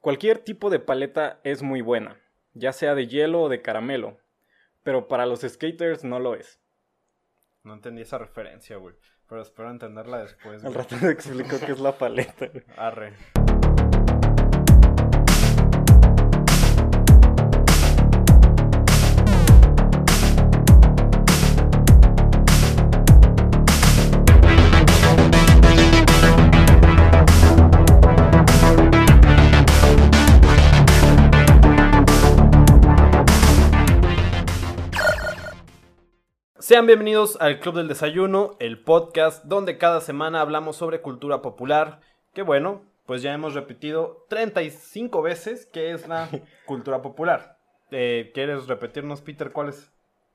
Cualquier tipo de paleta es muy buena, ya sea de hielo o de caramelo, pero para los skaters no lo es. No entendí esa referencia, güey. Pero espero entenderla después. Al rato te explico qué es la paleta. Arre. Sean bienvenidos al Club del Desayuno, el podcast donde cada semana hablamos sobre cultura popular. Que bueno, pues ya hemos repetido 35 veces qué es la cultura popular. Eh, ¿Quieres repetirnos, Peter, cuál es?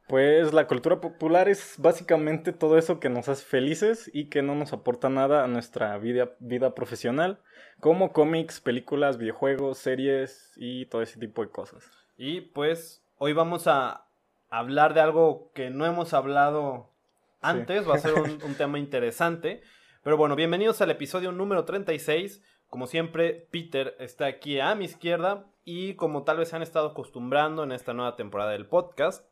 Pues la cultura popular es básicamente todo eso que nos hace felices y que no nos aporta nada a nuestra vida, vida profesional, como cómics, películas, videojuegos, series y todo ese tipo de cosas. Y pues hoy vamos a hablar de algo que no hemos hablado antes, va a ser un, un tema interesante. Pero bueno, bienvenidos al episodio número 36. Como siempre, Peter está aquí a mi izquierda y como tal vez se han estado acostumbrando en esta nueva temporada del podcast,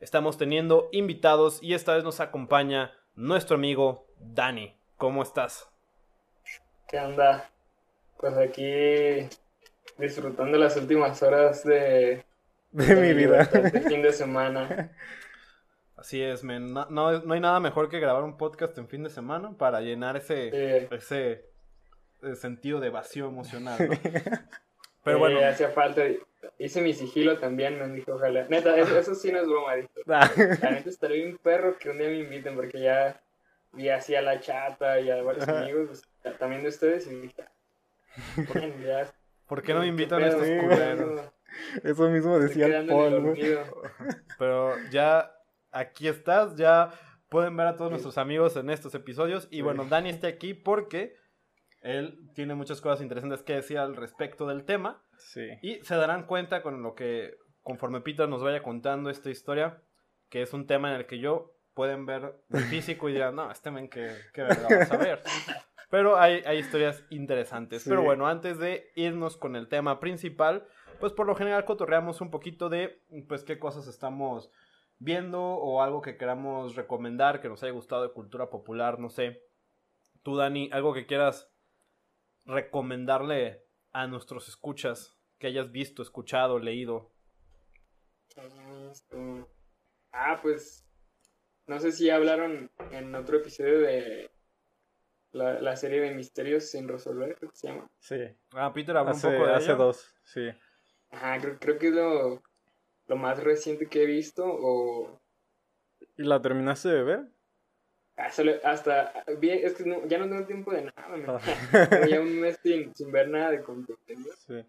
estamos teniendo invitados y esta vez nos acompaña nuestro amigo Dani. ¿Cómo estás? ¿Qué onda? Pues aquí disfrutando las últimas horas de, De mi vida. de fin de semana. Así es, men. No, no- no hay nada mejor que grabar un podcast en fin de semana para llenar ese, Sí. ese, eh, sentido de vacío emocional. ¿no? Pero Eh, bueno, hacía falta. Hice mi sigilo también, me dijo, ojalá. Neta, eso, eso sí no es broma, dijo. Ah, La neta estaría un perro que un día me inviten porque ya vi así a la chata y a varios amigos, pues, también de ustedes, y dije, ya. ¿por qué no me ¿qué invitan a estos culeros? Eso mismo decía el el Paul. Pero ya aquí estás, ya pueden ver a todos nuestros amigos en estos episodios. Y bueno, Dani está aquí porque él tiene muchas cosas interesantes que decir al respecto del tema. Sí. Y se darán cuenta con lo que, conforme Peter nos vaya contando esta historia, que es un tema en el que yo pueden ver mi físico y dirán, no, este men que, que verga vas a ver. Pero hay, hay historias interesantes. Sí. Pero bueno, antes de irnos con el tema principal, pues por lo general cotorreamos un poquito de, pues, qué cosas estamos viendo o algo que queramos recomendar que nos haya gustado de cultura popular, no sé. Tú, Dani, algo que quieras recomendarle a nuestros escuchas que hayas visto, escuchado, leído. Ah, pues no sé si hablaron en otro episodio de la, la serie de misterios sin resolver, creo que se llama. Sí. Ah, Peter habló Hace, un poco de hace ella. dos, sí. Ajá, creo, creo que es lo, lo más reciente que he visto o ¿Y la terminaste de ver? ah, hasta vi- es que no- ya no tengo tiempo de nada, man. Ah. Ya un mes sin, sin ver nada de contenido Sí.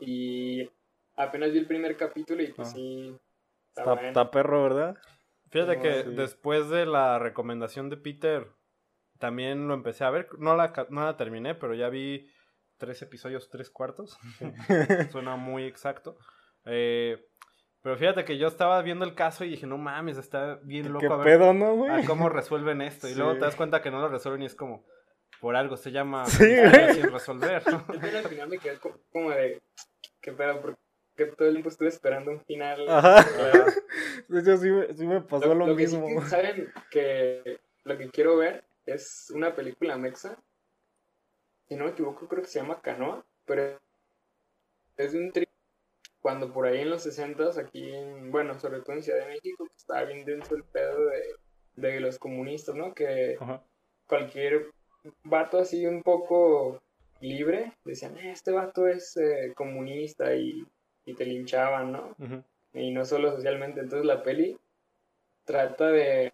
y apenas vi el primer capítulo y pues Ah. sí está Está, bueno. está perro, ¿verdad? Fíjate No, que sí. después de la recomendación de Peter, también lo empecé a ver. No la, no la terminé, pero ya vi tres episodios, tres cuartos. Suena muy exacto. Eh, pero fíjate que yo estaba viendo el caso y dije, no mames, está bien loco ¿Qué a ver pedo, no, güey? a cómo resuelven esto. Y luego Sí. te das cuenta que no lo resuelven y es como, por algo se llama Sí, sin resolver. ¿no? Yo también al final me quedé co- como de qué pedo porque todo el tiempo estuve esperando un final Ajá. De hecho, sí, me- sí me pasó lo, que sí mismo. que saben que lo que quiero ver es una película mexa. Si no me equivoco, creo que se llama Canoa, pero es de un tri cuando por ahí en los 60 aquí en, bueno, sobre todo en Ciudad de México, que estaba bien dentro el pedo de, de los comunistas, ¿no? Que Ajá. cualquier vato así un poco libre, decían, "Eh, este vato es eh, comunista y, y te linchaban, ¿no? Y no solo socialmente. Entonces la peli trata de,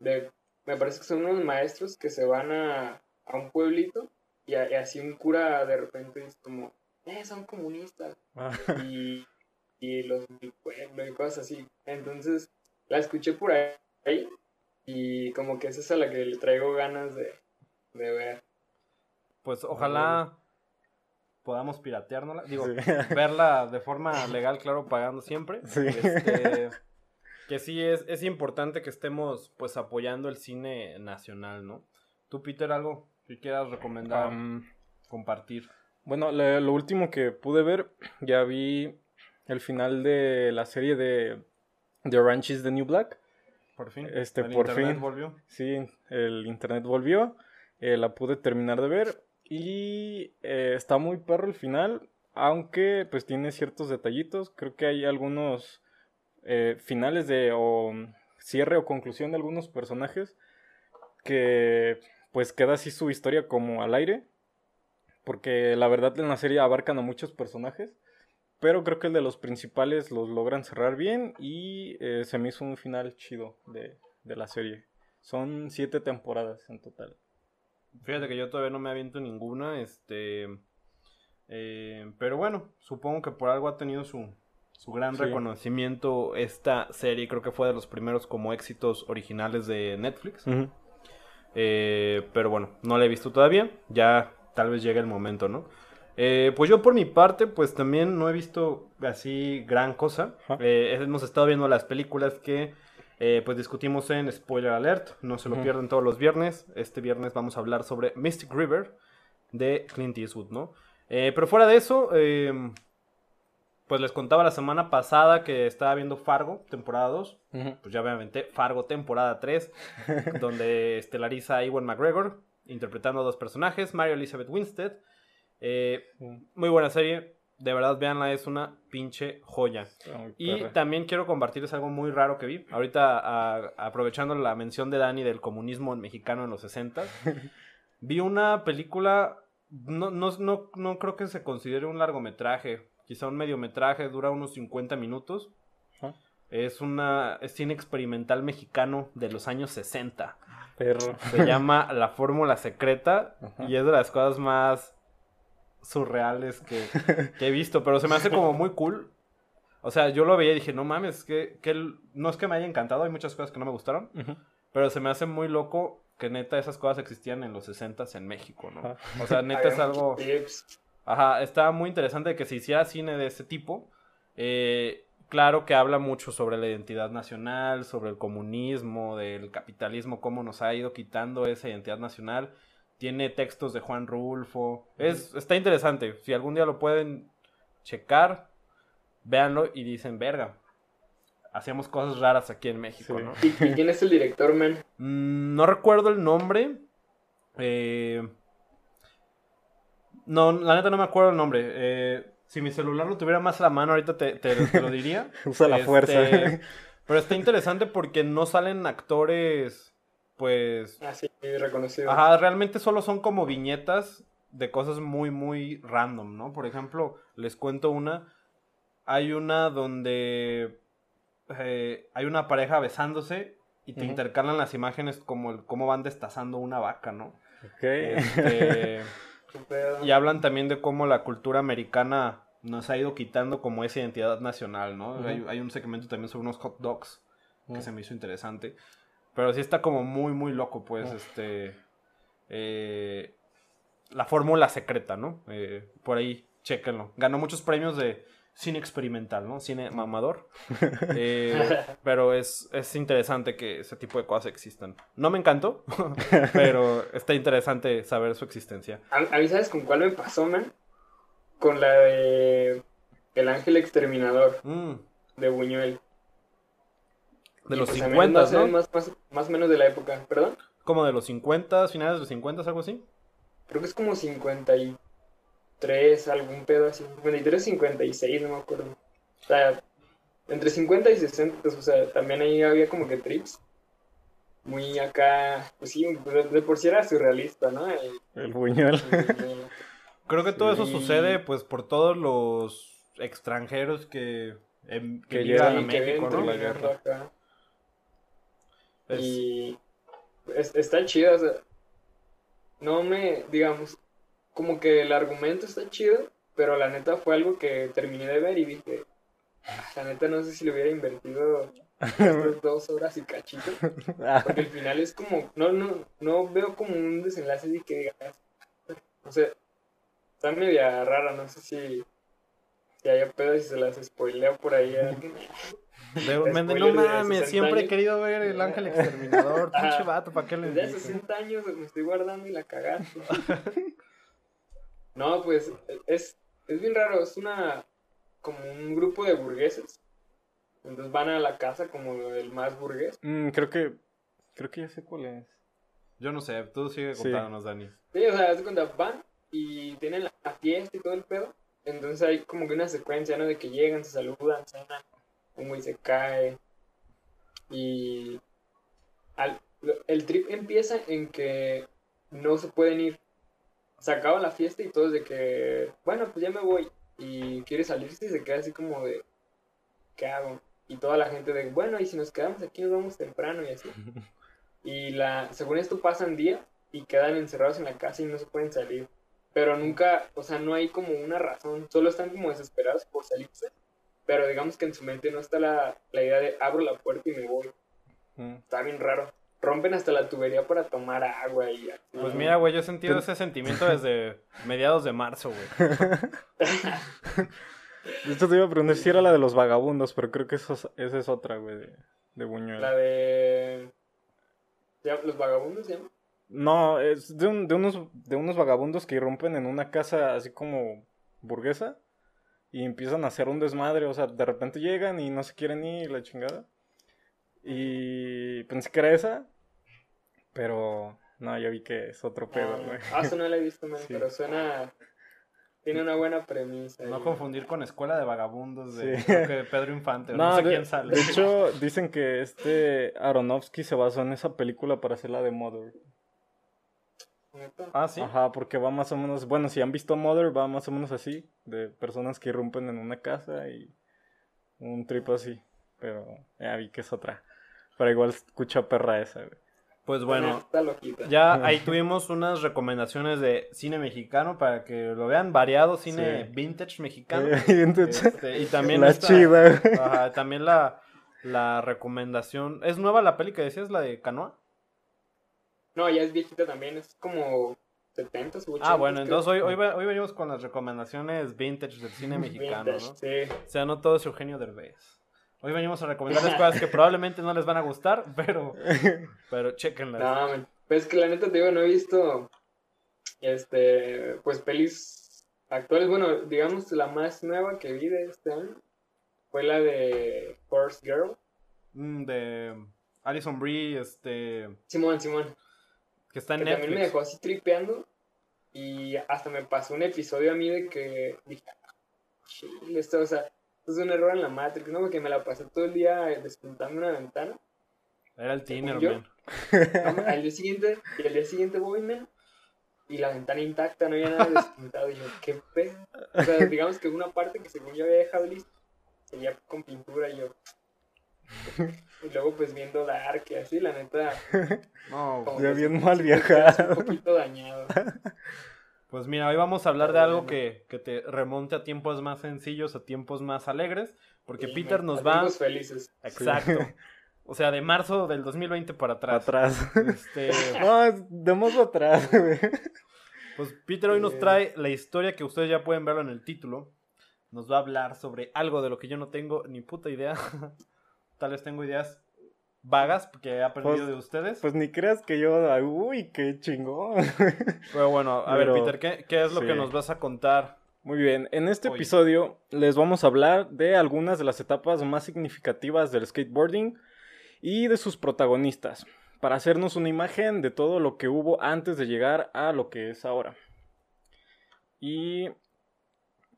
de me parece que son unos maestros que se van a, a un pueblito y, así un cura de repente es como, eh, son comunistas Ah, y, y los del pueblo y cosas así. Entonces la escuché por ahí y como que esa es a la que le traigo ganas de, de ver. Pues ojalá podamos pirateárnosla. Digo, Sí. verla de forma legal, claro, pagando siempre. Sí. Este, que sí es, es importante que estemos pues apoyando el cine nacional, ¿no? Tú, Peter, algo que quieras recomendar, compartir. Bueno, lo último que pude ver, ya vi el final de la serie de The Orange is the New Black. Por fin. Este, El por internet fin. volvió. Sí, el internet volvió, eh, la pude terminar de ver y eh, está muy perro el final, aunque pues tiene ciertos detallitos. Creo que hay algunos eh, finales de o cierre o conclusión de algunos personajes que pues queda así su historia como al aire, porque la verdad en la serie abarcan a muchos personajes. Pero creo que el de los principales los logran cerrar bien y eh, se me hizo un final chido de, de la serie. Son siete temporadas en total. Fíjate que yo todavía no me aviento ninguna, este... eh, pero bueno, supongo que por algo ha tenido su, su gran Sí. reconocimiento esta serie. Creo que fue de los primeros como éxitos originales de Netflix. Eh, pero bueno, no la he visto todavía. Ya tal vez llegue el momento, ¿no? Eh, pues yo por mi parte, pues también no he visto así gran cosa. Eh, hemos estado viendo las películas que eh, pues discutimos en Spoiler Alert. No se lo Ujú. pierden todos los viernes. Este viernes vamos a hablar sobre Mystic River de Clint Eastwood, ¿no? Eh, pero fuera de eso, eh, pues les contaba la semana pasada que estaba viendo Fargo, temporada 2 pues ya me aventé Fargo temporada 3, donde estelariza a Ewan McGregor, interpretando a dos personajes, Mary Elizabeth Winstead. Eh, muy buena serie, de verdad, véanla, es una pinche joya. Y también quiero compartirles algo muy raro que vi. Ahorita, a- aprovechando la mención de Dani del comunismo mexicano en los 60, vi una película, no, no, no, no creo que se considere un largometraje, quizá un mediometraje, dura unos 50 minutos. Es una es cine experimental mexicano de los años 60. Perro. Se llama La Fórmula Secreta Ajá. y es de las cosas más surreales que, que he visto, pero se me hace como muy cool. O sea, yo lo veía y dije, no mames, que, que el- no es que me haya encantado, hay muchas cosas que no me gustaron, pero se me hace muy loco que neta esas cosas existían en los 60 en México, ¿no? O sea, neta es algo... tips. Ajá, está muy interesante que se hiciera cine de ese tipo. Eh, claro que habla mucho sobre la identidad nacional, sobre el comunismo, del capitalismo, cómo nos ha ido quitando esa identidad nacional. Tiene textos de Juan Rulfo. Es, está interesante. Si algún día lo pueden checar, véanlo y dicen, verga. Hacíamos cosas raras aquí en México, Sí. ¿no? ¿Y, y quién es el director, man? Mm, no recuerdo el nombre. Eh, no, la neta no me acuerdo el nombre. Eh, si mi celular lo tuviera más a la mano, ahorita te, te- te lo diría. Usa la Este, fuerza. Pero está interesante porque no salen actores, pues... Así, reconocido. Ajá, realmente solo son como viñetas de cosas muy, muy random, ¿no? Por ejemplo, les cuento una. Hay una donde eh, hay una pareja besándose y te intercalan las imágenes como el, cómo van destazando una vaca, ¿no? Ok. Este. y hablan también de cómo la cultura americana nos ha ido quitando como esa identidad nacional, ¿no? Hay, hay un segmento también sobre unos hot dogs que se me hizo interesante. Pero sí está como muy, muy loco, pues, este... eh, la fórmula secreta, ¿no? Eh, por ahí, chéquenlo. Ganó muchos premios de cine experimental, ¿no? Cine mamador. Eh, pero es, es interesante que ese tipo de cosas existan. No me encantó, pero está interesante saber su existencia. A, a mí, ¿sabes con cuál me pasó, man? Con la de El Ángel Exterminador Mm, de Buñuel. de Y, los pues, a mí 50, más, ¿no? Más, más, más o menos de la época, ¿perdón? Como de los 50, finales de los 50, algo así. Creo que es como 53, algún pedo así. 53, 56, no me acuerdo. O sea, entre 50 y 60, o sea, también ahí había como que trips. Muy acá, pues sí, de, por sí era surrealista, ¿no? El- El buñuel. el- Creo que todo eso Sí. sucede pues por todos los extranjeros que, em- que Que llegan a México, ¿no? la guerra. acá. Es- Y es- está chido, o sea, no me, digamos, como que el argumento está chido, pero la neta fue algo que terminé de ver y dije, "Ah, la neta no sé si le hubiera invertido estas dos horas y cachito, Ah, porque el final es como, no, no, no veo como un desenlace de que digas, o sea, está media rara, no sé si, si haya pedo y se las spoileo por ahí a alguien. me- no mames, 60 siempre he querido ver el ángel exterminador, pinche vato, ¿para qué le Desde hace dices? 60 años me estoy guardando y la cagaste. No, pues es, es bien raro, es una como un grupo de burgueses. Entonces van a la casa como el más burgués. Mm, creo que creo que ya sé cuál es. Yo no sé, tú sigue Sí. contándonos, Dani. Sí, o sea, cuenta, van y tienen la fiesta y todo el pedo. Entonces hay como que una secuencia, ¿no? De que llegan, se saludan, cenan, un güey se cae. Y al- el trip empieza en que no se pueden ir. Se acaba la fiesta y todos de que, bueno, pues ya me voy. Y quiere salirse y se queda así como de, ¿qué hago? Y toda la gente de, bueno, y si nos quedamos aquí nos vamos temprano y así. Y la, según esto pasan días y quedan encerrados en la casa y no se pueden salir. Pero nunca, o sea, no hay como una razón, solo están como desesperados por salirse. Pero digamos que en su mente no está la, la idea de abro la puerta y me voy. Mm. Está bien raro. Rompen hasta la tubería para tomar agua y así. Pues mira, güey, yo he sentido ese sentimiento desde mediados de marzo, güey. Esto te iba a preguntar si era la de los vagabundos, pero creo que eso es- esa es otra, güey, de, de Buñuel. La de... ¿ya- ¿Los vagabundos se llama? No, es de, un- de unos, de unos vagabundos que irrumpen en una casa así como burguesa y empiezan a hacer un desmadre, o sea, de repente llegan y no se quieren ir, la chingada. Y pensé que era esa, pero no, ya vi que es otro pedo, Ah, güey. ah, eso no la he visto, man, Sí. pero suena... Tiene una buena premisa. No ahí. confundir con Escuela de Vagabundos de Sí. Pedro Infante. No, sé de, quién sale. de hecho, dicen que este Aronofsky se basó en esa película para hacer la de Mother. ¿Neta? Ah, sí. Ajá, porque va más o menos, bueno, si han visto Mother, va más o menos así, de personas que irrumpen en una casa y un trip así, pero ya vi que es otra. Pero igual escucha perra esa, güey. Pues bueno, ya ahí tuvimos unas recomendaciones de cine mexicano para que lo vean variado, cine Sí. vintage mexicano. Este, y también la esta- chida, güey. Ajá, también la, la recomendación. ¿Es nueva la peli que decías, la de Canoa? No, ya es viejita también, es como 70 o 80. Ah, bueno, entonces hoy, hoy, hoy venimos con las recomendaciones vintage del cine mexicano, ¿no? Sí. O sea, no todo es Eugenio Derbez. Hoy venimos a recomendarles cosas que probablemente no les van a gustar, pero, pero chéquenlas. No, man. Pues es que la neta te digo, no he visto este pues pelis actuales. Bueno, digamos la más nueva que vi de este año fue la de Horse Girl. Mm, de Alison Brie, este, Simón, Simón. que está en Que también me dejó así tripeando. Y hasta me pasó un episodio a mí de que dije, "Ah, esto, o sea, es un error en la Matrix, ¿no? Porque me la pasé todo el día despuntando una ventana. Era el Tiner, yo. man. Al día siguiente, y al día siguiente voy, man, y la ventana intacta, no había nada despuntado. Y yo, qué pedo. O sea, digamos que una parte que según yo había dejado lista, seguía con pintura y yo. Y luego pues viendo Dark y así, la neta, No, Ya bien mal quedas Un viajado. poquito dañado. Pues mira, hoy vamos a hablar de algo que, que te remonte a tiempos más sencillos, a tiempos más alegres, porque Sí, Peter nos va... tiempos felices. Exacto. O sea, de marzo del 2020 para atrás. Atrás. Este, No, es- démoslo atrás, güey. pues Peter hoy nos trae la historia que ustedes ya pueden verlo en el título. Nos va a hablar sobre algo de lo que yo no tengo ni puta idea. Tal vez tengo ideas vagas porque he aprendido Pues- de ustedes. Pues ni creas que yo, uy, qué chingón. Pero bueno, a pero- ver, Peter, ¿qué, qué es lo sí. que nos vas a contar? Muy bien, en este episodio les vamos a hablar de algunas de las etapas más significativas del skateboarding y de sus protagonistas, para hacernos una imagen de todo lo que hubo antes de llegar a lo que es ahora. Y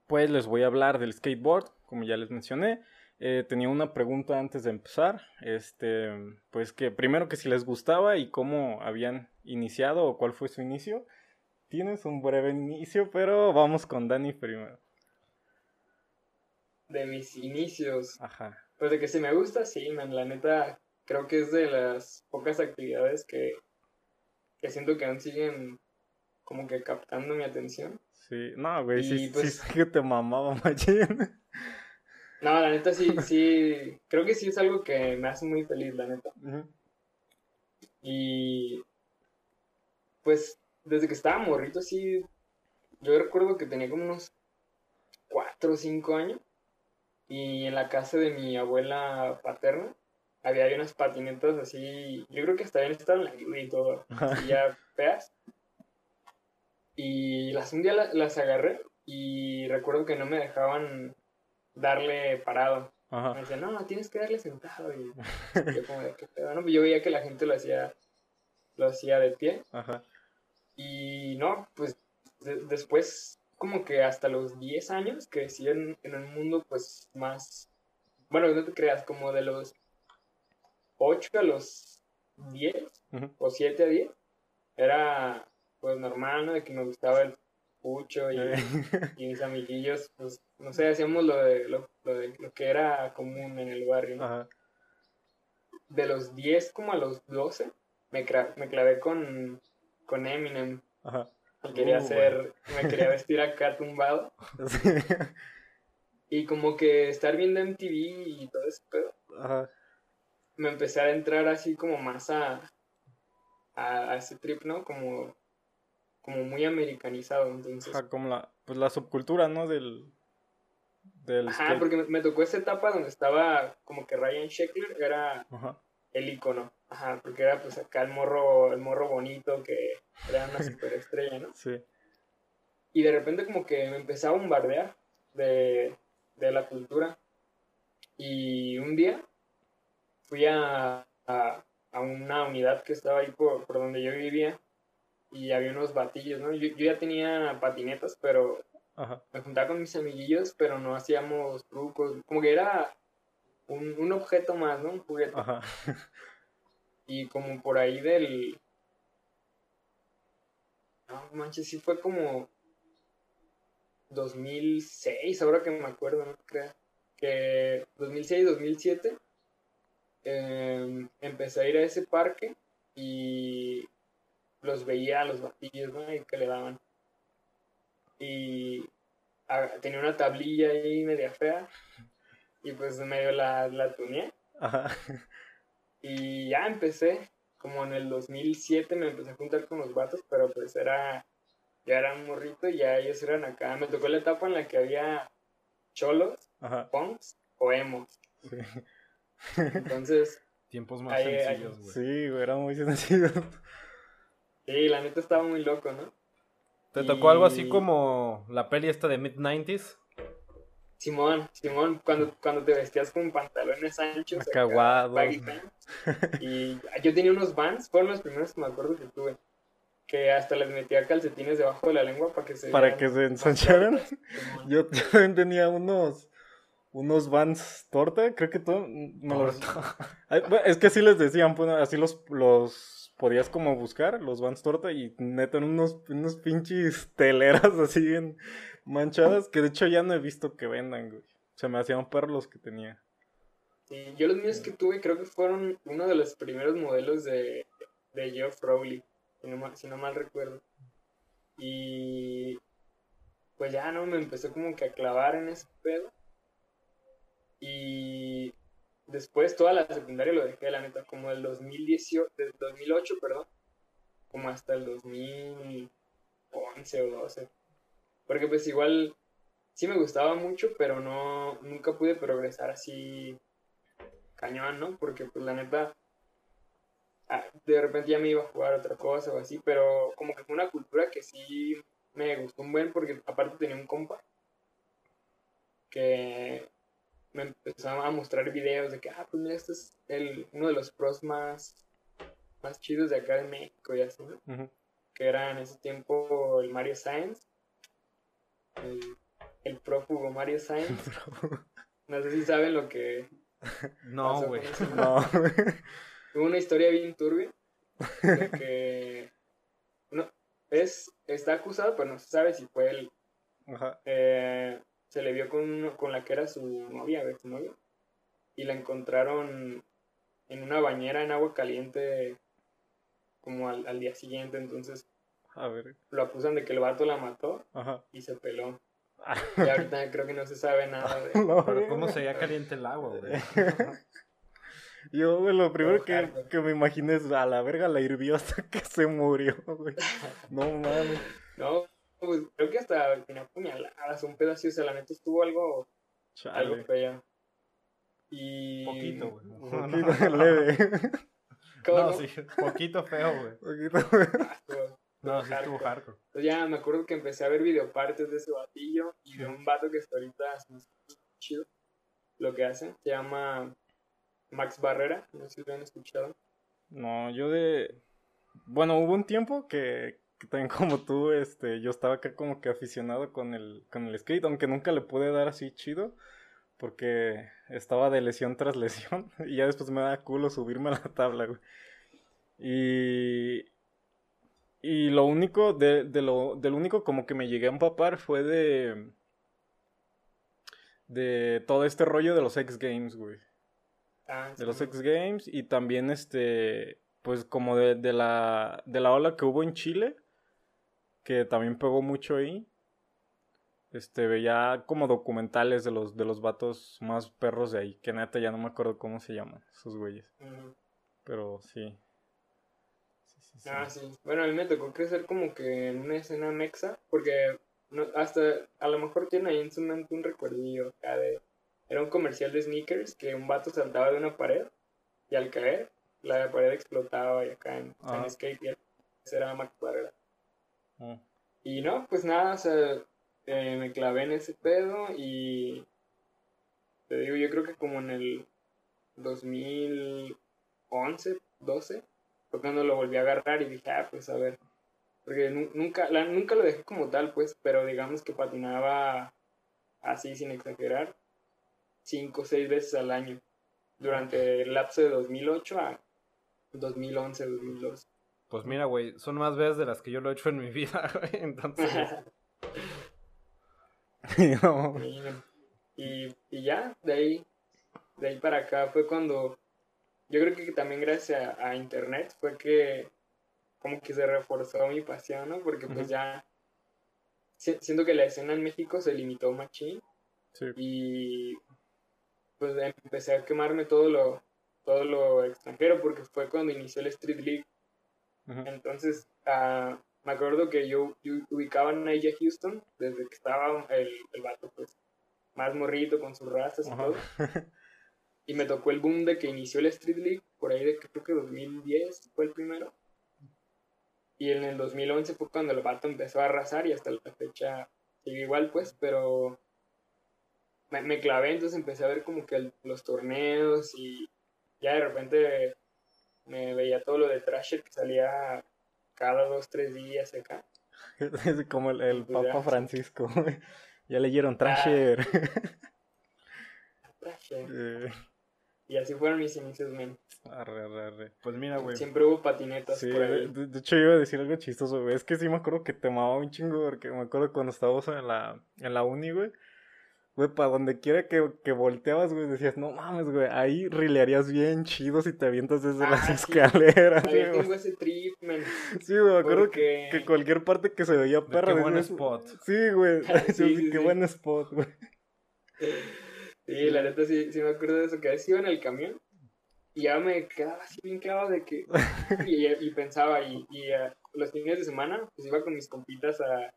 pues les voy a hablar del skateboard, como ya les mencioné. Eh, tenía una pregunta antes de empezar, este, pues que primero que si les gustaba y cómo habían iniciado o cuál fue su inicio. Tienes un breve inicio, pero vamos con Dani primero. De mis inicios. Ajá. Pues de que si me gusta, sí, man, la neta, creo que es de las pocas actividades que, que siento que aún siguen como que captando mi atención. Sí, no, güey, sí, pues- sí que te mamaba, machín. No, la neta sí, sí, creo que sí es algo que me hace muy feliz, la neta. Y pues desde que estaba morrito, sí, yo recuerdo que tenía como unos 4 o 5 años y en la casa de mi abuela paterna había unas patinetas así, yo creo que hasta habían estado en la lluvia y todo, así ya feas. Y las un día la- las agarré y recuerdo que no me dejaban darle parado. Me decían, no, tienes que darle sentado. Y yo como de qué pedo, ¿no? Pues yo veía que la gente lo hacía, lo hacía de pie. Ajá. Y no, pues de- después, como que hasta los 10 años, crecí en, en un mundo pues más, bueno, no te creas, como de los 8 a los 10 Ujú. o 7 a 10, era pues normal, ¿no? De que me gustaba el pucho y, Eh, y mis amiguillos, pues, no sé, hacíamos lo de lo, lo de lo que era común en el barrio, ¿no? Ajá. De los 10 como a los 12, me, cra- me clavé con, con Eminem. Ajá. Y quería Uh, hacer, me quería vestir acá tumbado. Sí. Y como que estar viendo MTV y todo ese pedo, Ajá. me empecé a entrar así como más a, a, a ese trip, ¿no? Como, como muy americanizado. Entonces, Ajá, como la, pues la subcultura, ¿no? Del, del ajá, skate. porque me, me tocó esa etapa donde estaba como que Ryan Sheckler era Ajá. el icono. Ajá, porque era pues acá el morro, el morro bonito que era una superestrella, ¿no? Sí. Y de repente como que me empecé a bombardear de, de la cultura. Y un día fui a, a, a una unidad que estaba ahí por, por donde yo vivía y había unos batillos, ¿no? Yo, yo ya tenía patinetas, pero Ajá. me juntaba con mis amiguillos, pero no hacíamos trucos. Como que era un, un objeto más, ¿no? Un juguete. Ajá. Y como por ahí del... No manches, sí fue como 2006, ahora que me acuerdo, no creas. Que 2006, 2007 em, empecé a ir a ese parque y los veía a los batillos, ¿no? Y que le daban. Y tenía una tablilla ahí media fea y pues medio la, la tuneé. Ajá. Y ya empecé, como en el 2007 me empecé a juntar con los vatos, pero pues era, ya era un morrito y ya ellos eran acá. Me tocó la etapa en la que había cholos, Ajá. punks o emos. Sí. Entonces, Tiempos más ahí. sencillos, güey. Sí, güey, era muy sencillo. sí, la neta estaba muy loco, ¿no? ¿Te tocó algo así como la peli esta de mid-90s? Simón, Simón, cuando, cuando te vestías con pantalones anchos, pants. Y yo tenía unos vans, fueron los primeros que me acuerdo que tuve. Que hasta les metía calcetines debajo de la lengua para que se Para que se ensancharan. Yo, también tenía unos unos vans torta, creo que todo los- bueno, es que así les decían, pues, así los los podías como buscar, los vans torta y neta unos unos pinches teleras así bien manchadas que de hecho ya no he visto que vendan, güey. Se me hacían perros los que tenía. Yo los míos que tuve creo que fueron uno de los primeros modelos de, de Geoff Rowley, si no, si no mal recuerdo. Y pues ya no, me empezó como que a clavar en ese pedo. Y después toda la secundaria lo dejé, la neta, como el 2018, del 2008, perdón, como hasta el 2011 o 12. Porque pues igual sí me gustaba mucho, pero no, nunca pude progresar así cañón, ¿no? Porque pues la neta, ah, de repente ya me iba a jugar otra cosa o así, pero como que fue una cultura que sí me gustó un buen porque aparte tenía un compa que me empezó a mostrar videos de que, ah, pues mira, este es el, uno de los pros más, más chidos de acá de México y así, ¿no? Que era en ese tiempo el Mario Sainz, el, el prófugo Mario Sainz. No sé si saben lo que No, güey. No. Hubo una historia bien turbia de que no, es, está acusado, pero no se sabe si fue él. Ajá. Eh, se le vio con, uno- con la que era su novia, su novio, y la encontraron en una bañera en agua caliente como al, al día siguiente, entonces A ver. lo acusan de que el vato la mató Ajá. y se peló. Y ahorita creo que no se sabe nada de... No, Pero cómo sería caliente el agua, güey. Yo, güey, lo primero que, que me imaginé es a la verga la hirvió hasta que se murió, güey. No mames. No, pues creo que hasta tenía puñaladas, un pedazo, o sea, la neta estuvo algo, algo Chale. feo. Y... Poquito, güey. Un poquito leve. ¿Cómo No, no? sí, poquito feo, güey. Un poquito, güey. Estuvo- No, sí estuvo hardcore. Entonces ya me acuerdo que empecé a ver videopartes de ese batillo y de un vato que hasta ahorita chido lo que hace. Se llama Max Barrera, no sé si lo han escuchado. No, yo de... Bueno, hubo un tiempo que, que también como tú, este, yo estaba acá como que aficionado con el, con el skate, aunque nunca le pude dar así chido, porque estaba de lesión tras lesión, y ya después me da culo subirme a la tabla, güey. Y... Y lo único, de, de lo, del único como que me llegué a empapar fue de... De todo este rollo de los X Games, güey Ah, de los. X Games y también este pues como de, de la de la ola que hubo en Chile que también pegó mucho ahí este veía como documentales de los de los vatos más perros de ahí que neta ya no me acuerdo cómo se llaman esos güeyes pero sí sí sí, sí. Ah, sí. Bueno, a mí me tocó crecer como que en una escena mexa, porque no, hasta a lo mejor tiene ahí en su mente un recuerdillo acá de... Era un comercial de sneakers que un vato saltaba de una pared y al caer la pared explotaba y acá en, Ah. en skate y era Barrera. Y no, pues nada, o sea, eh, me clavé en ese pedo y te digo, yo creo que como en el 2011, 12, fue cuando lo volví a agarrar y dije, ah, pues a ver, porque nu- nunca, nunca lo dejé como tal, pues, pero digamos que patinaba así, sin exagerar, cinco o seis veces al año, durante el lapso de 2008 a 2011, 2012. Pues mira, güey, son más veces de las que yo lo he hecho en mi vida, güey. Entonces, No. Y, y ya, de ahí, de ahí para acá fue cuando, yo creo que también gracias a, a internet fue que como que se reforzó mi pasión, ¿no? Porque pues ya, si- siento que la escena en México se limitó machín Sí. y pues empecé a quemarme todo lo, todo lo extranjero porque fue cuando inició el Street League. Entonces, ah, me acuerdo que yo, yo ubicaba a Naya Houston desde que estaba el, el vato, pues, más morrito con sus razas y Ajá. todo. Y me tocó el boom de que inició el Street League, por ahí de creo que 2010 fue el primero. Y en el 2011 fue cuando el vato empezó a arrasar y hasta la fecha sigue igual, pues, pero me, me clavé, entonces empecé a ver como que el- los torneos y ya de repente me veía todo lo de Thrasher que salía cada dos, tres días acá. Es como el, el Pues. Papa Francisco. ya leyeron Trasher. Thrasher. Eh, Y así fueron mis inicios, men. arre, arre, arre. pues mira, güey. Siempre hubo patinetas Sí, por de, ahí. de- de hecho iba a decir algo chistoso, güey. Es que sí me acuerdo que te amaba un chingo, porque me acuerdo cuando estábamos en la, en la uni, güey. Güey, para donde quiera que, que volteabas, güey, decías, no mames, güey, ahí rilearías bien chido si te avientas desde Ah, las sí. escaleras, Ahí tengo ese trip, men. Sí, güey, me acuerdo que, que cualquier parte que se veía perra. qué buen spot. Sí, güey. Sí, Sí, sí, qué sí. buen spot, güey. Sí, la neta sí, sí me acuerdo de eso, que a veces iba en el camión y ya me quedaba así bien clavado de que... Y, y pensaba, y, y eh, los fines de semana, pues iba con mis compitas a,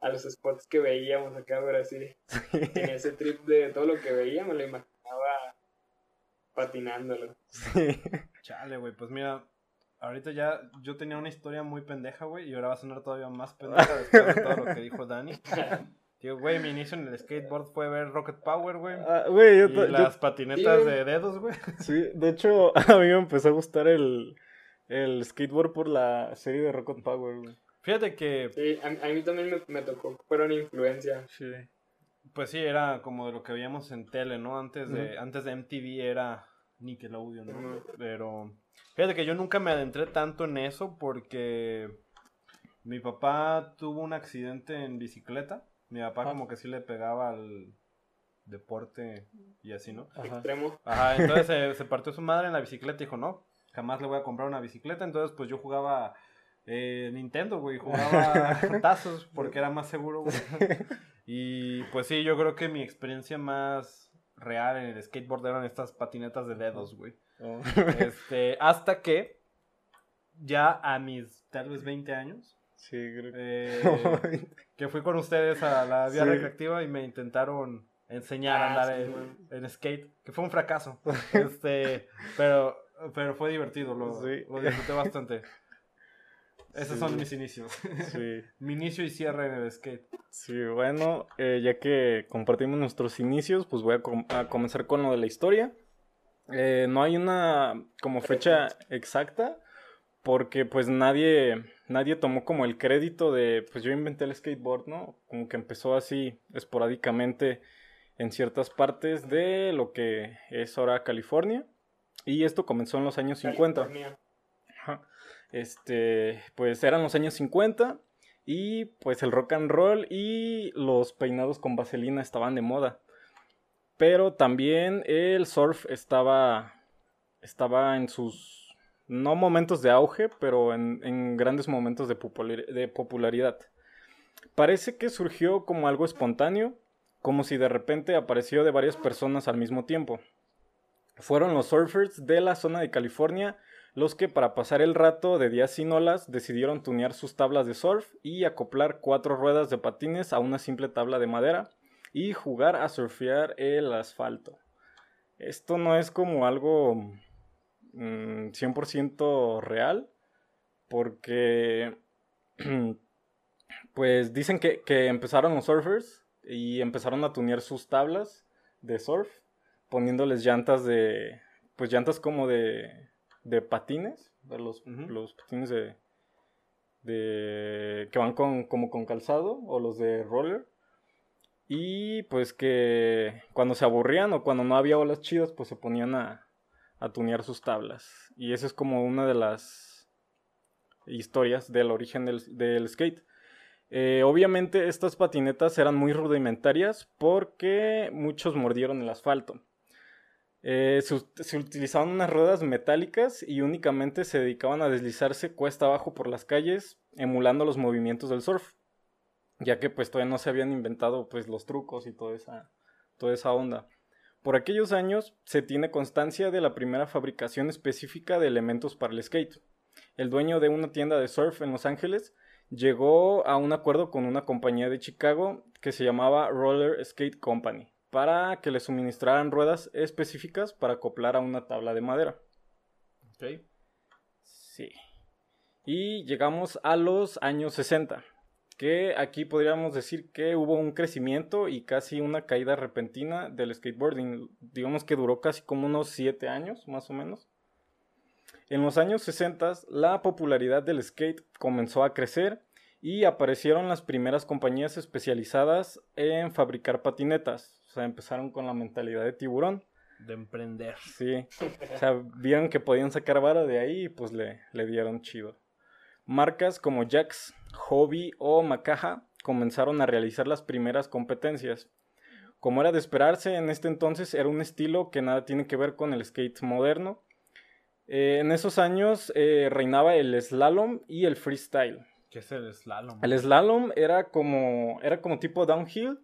a los spots que veíamos acá, pero así, en ese trip de todo lo que veía, me lo imaginaba patinándolo. Sí. Chale, güey, pues mira, ahorita ya yo tenía una historia muy pendeja, güey, y ahora va a sonar todavía más pendeja después de todo lo que dijo Dani. Digo, güey, mi inicio en el skateboard fue ver Rocket Power, güey. Ah, güey, yo, Y yo- las patinetas de dedos, güey. Sí, de hecho, a mí me empezó a gustar el, el skateboard por la serie de Rocket Power, güey. Fíjate que, Sí, a, a mí también me, me tocó, fueron influencia. Sí. pues sí, era como de lo que veíamos en tele, ¿no? Antes de, antes de MTV era Nickelodeon, ¿no? Pero fíjate que yo nunca me adentré tanto en eso porque mi papá tuvo un accidente en bicicleta. Mi papá Ah. como que sí le pegaba al deporte y así, ¿no? Ajá. Extremo. Ajá, entonces se, se partió su madre en la bicicleta y dijo, no, jamás le voy a comprar una bicicleta. Entonces, pues yo jugaba eh, Nintendo, güey, jugaba tazos porque era más seguro, güey. Y pues sí, yo creo que mi experiencia más real en el skateboard eran estas patinetas de dedos, güey. Oh. Este, hasta que ya a mis tal vez 20 años, Sí, creo que... eh, que fui con ustedes a la vía Sí. recreativa y me intentaron enseñar a Ah, andar sí, en, skate, que fue un fracaso. Este, pero, pero fue divertido, lo, Sí. lo disfruté bastante. Esos Sí. son mis inicios. Sí. Mi inicio y cierre en el skate. Sí, bueno, eh, ya que compartimos nuestros inicios, pues voy a, com- a comenzar con lo de la historia. Eh, no hay una como fecha exacta, porque pues nadie, nadie tomó como el crédito de, pues yo inventé el skateboard, ¿no? Como que empezó así esporádicamente en ciertas partes de lo que es ahora California. Y esto comenzó en los años 50. California. Este, pues eran los años 50 y pues el rock and roll y los peinados con vaselina estaban de moda. Pero también el surf estaba estaba en sus no momentos de auge, pero en, grandes momentos de, de popularidad. Parece que surgió como algo espontáneo, como si de repente apareció de varias personas al mismo tiempo. Fueron los surfers de la zona de California los que para pasar el rato de días sin olas decidieron tunear sus tablas de surf y acoplar cuatro ruedas de patines a una simple tabla de madera y jugar a surfear el asfalto. Esto no es como algo mm, 100% real porque pues dicen que, que empezaron los surfers y empezaron a tunear sus tablas de surf poniéndoles llantas de pues llantas como de de patines, de los, los patines de, de que van con como con calzado o los de roller y pues que cuando se aburrían o cuando no había olas chidas pues se ponían a, a tunear sus tablas y esa es como una de las historias del origen del, del skate. Eh, obviamente estas patinetas eran muy rudimentarias porque muchos mordieron el asfalto. Eh, se, se utilizaban unas ruedas metálicas y únicamente se dedicaban a deslizarse cuesta abajo por las calles, emulando los movimientos del surf, ya que pues todavía no se habían inventado pues los trucos y toda esa, toda esa onda. Por aquellos años se tiene constancia de la primera fabricación específica de elementos para el skate. El dueño de una tienda de surf en Los Ángeles llegó a un acuerdo con una compañía de Chicago que se llamaba Roller Skate Company para que le suministraran ruedas específicas para acoplar a una tabla de madera. Ok. Sí. Y llegamos a los años 60, que aquí podríamos decir que hubo un crecimiento y casi una caída repentina del skateboarding. Digamos que duró casi como unos 7 años, más o menos. En los años 60 la popularidad del skate comenzó a crecer y aparecieron las primeras compañías especializadas en fabricar patinetas. O sea, empezaron con la mentalidad de tiburón. De emprender. Sí. O sea, vieron que podían sacar vara de ahí y pues le, le dieron chido. Marcas como Jax, Hobby o Macaja comenzaron a realizar las primeras competencias. Como era de esperarse, en este entonces era un estilo que nada tiene que ver con el skate moderno. Eh, en esos años eh, reinaba el slalom y el freestyle. ¿Qué es el slalom? El slalom era como, era como tipo downhill,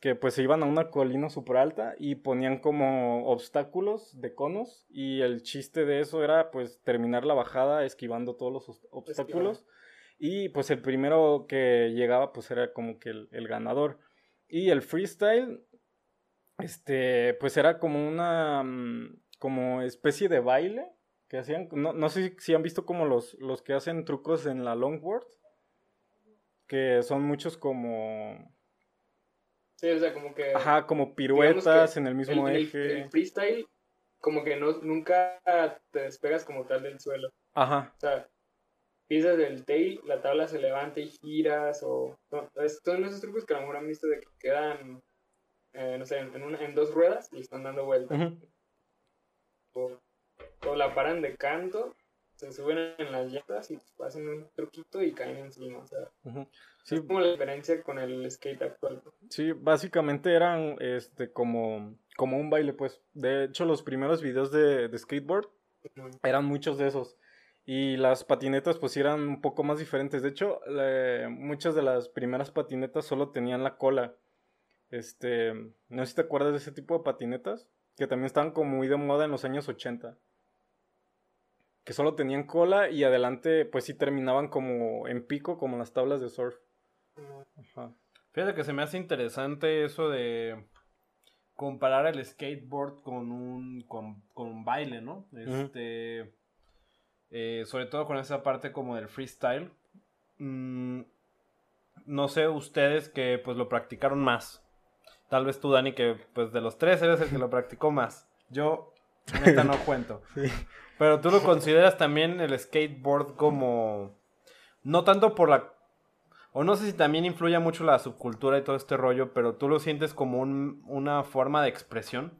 que pues se iban a una colina súper alta y ponían como obstáculos de conos y el chiste de eso era pues terminar la bajada esquivando todos los obst- obstáculos. Y pues el primero que llegaba pues era como que el, el ganador. Y el freestyle, este, pues era como una, mm, como especie de baile que hacían, no, no sé si, si han visto como los, los que hacen trucos en la longboard, que son muchos como, Sí, o sea, como que. ajá, como piruetas en el mismo el, el- eje. el freestyle, como que no, nunca te despegas como tal del suelo. Ajá, O sea, pisas del tail, la tabla se levanta y giras, o. no, es- son esos trucos que a lo mejor han visto de que quedan, eh, no sé, en, una- en dos ruedas y están dando vueltas. o la paran de canto, se suben en las llantas y hacen un truquito y caen encima. O sea. Sí, es como la diferencia con el skate actual. Sí, básicamente eran este como, como un baile, pues. De hecho, los primeros videos de, de skateboard eran muchos de esos. Y las patinetas, pues eran un poco más diferentes. De hecho, le- muchas de las primeras patinetas solo tenían la cola. Este, no sé si te acuerdas de ese tipo de patinetas, que también estaban como muy de moda en los años 80. Que solo tenían cola y adelante, pues sí terminaban como en pico, como las tablas de surf. Ajá. Fíjate que se me hace interesante eso de comparar el skateboard con un, con, con un baile, ¿no? Este, eh, sobre todo con esa parte como del freestyle, mm, no sé ustedes que pues lo practicaron más. Tal vez tú, Dani, que pues de los tres eres el que lo practicó más. Yo, neta, no cuento. Pero tú lo consideras también el skateboard como... No tanto por la... O no sé si también influye mucho la subcultura y todo este rollo, pero tú lo sientes como un- una forma de expresión.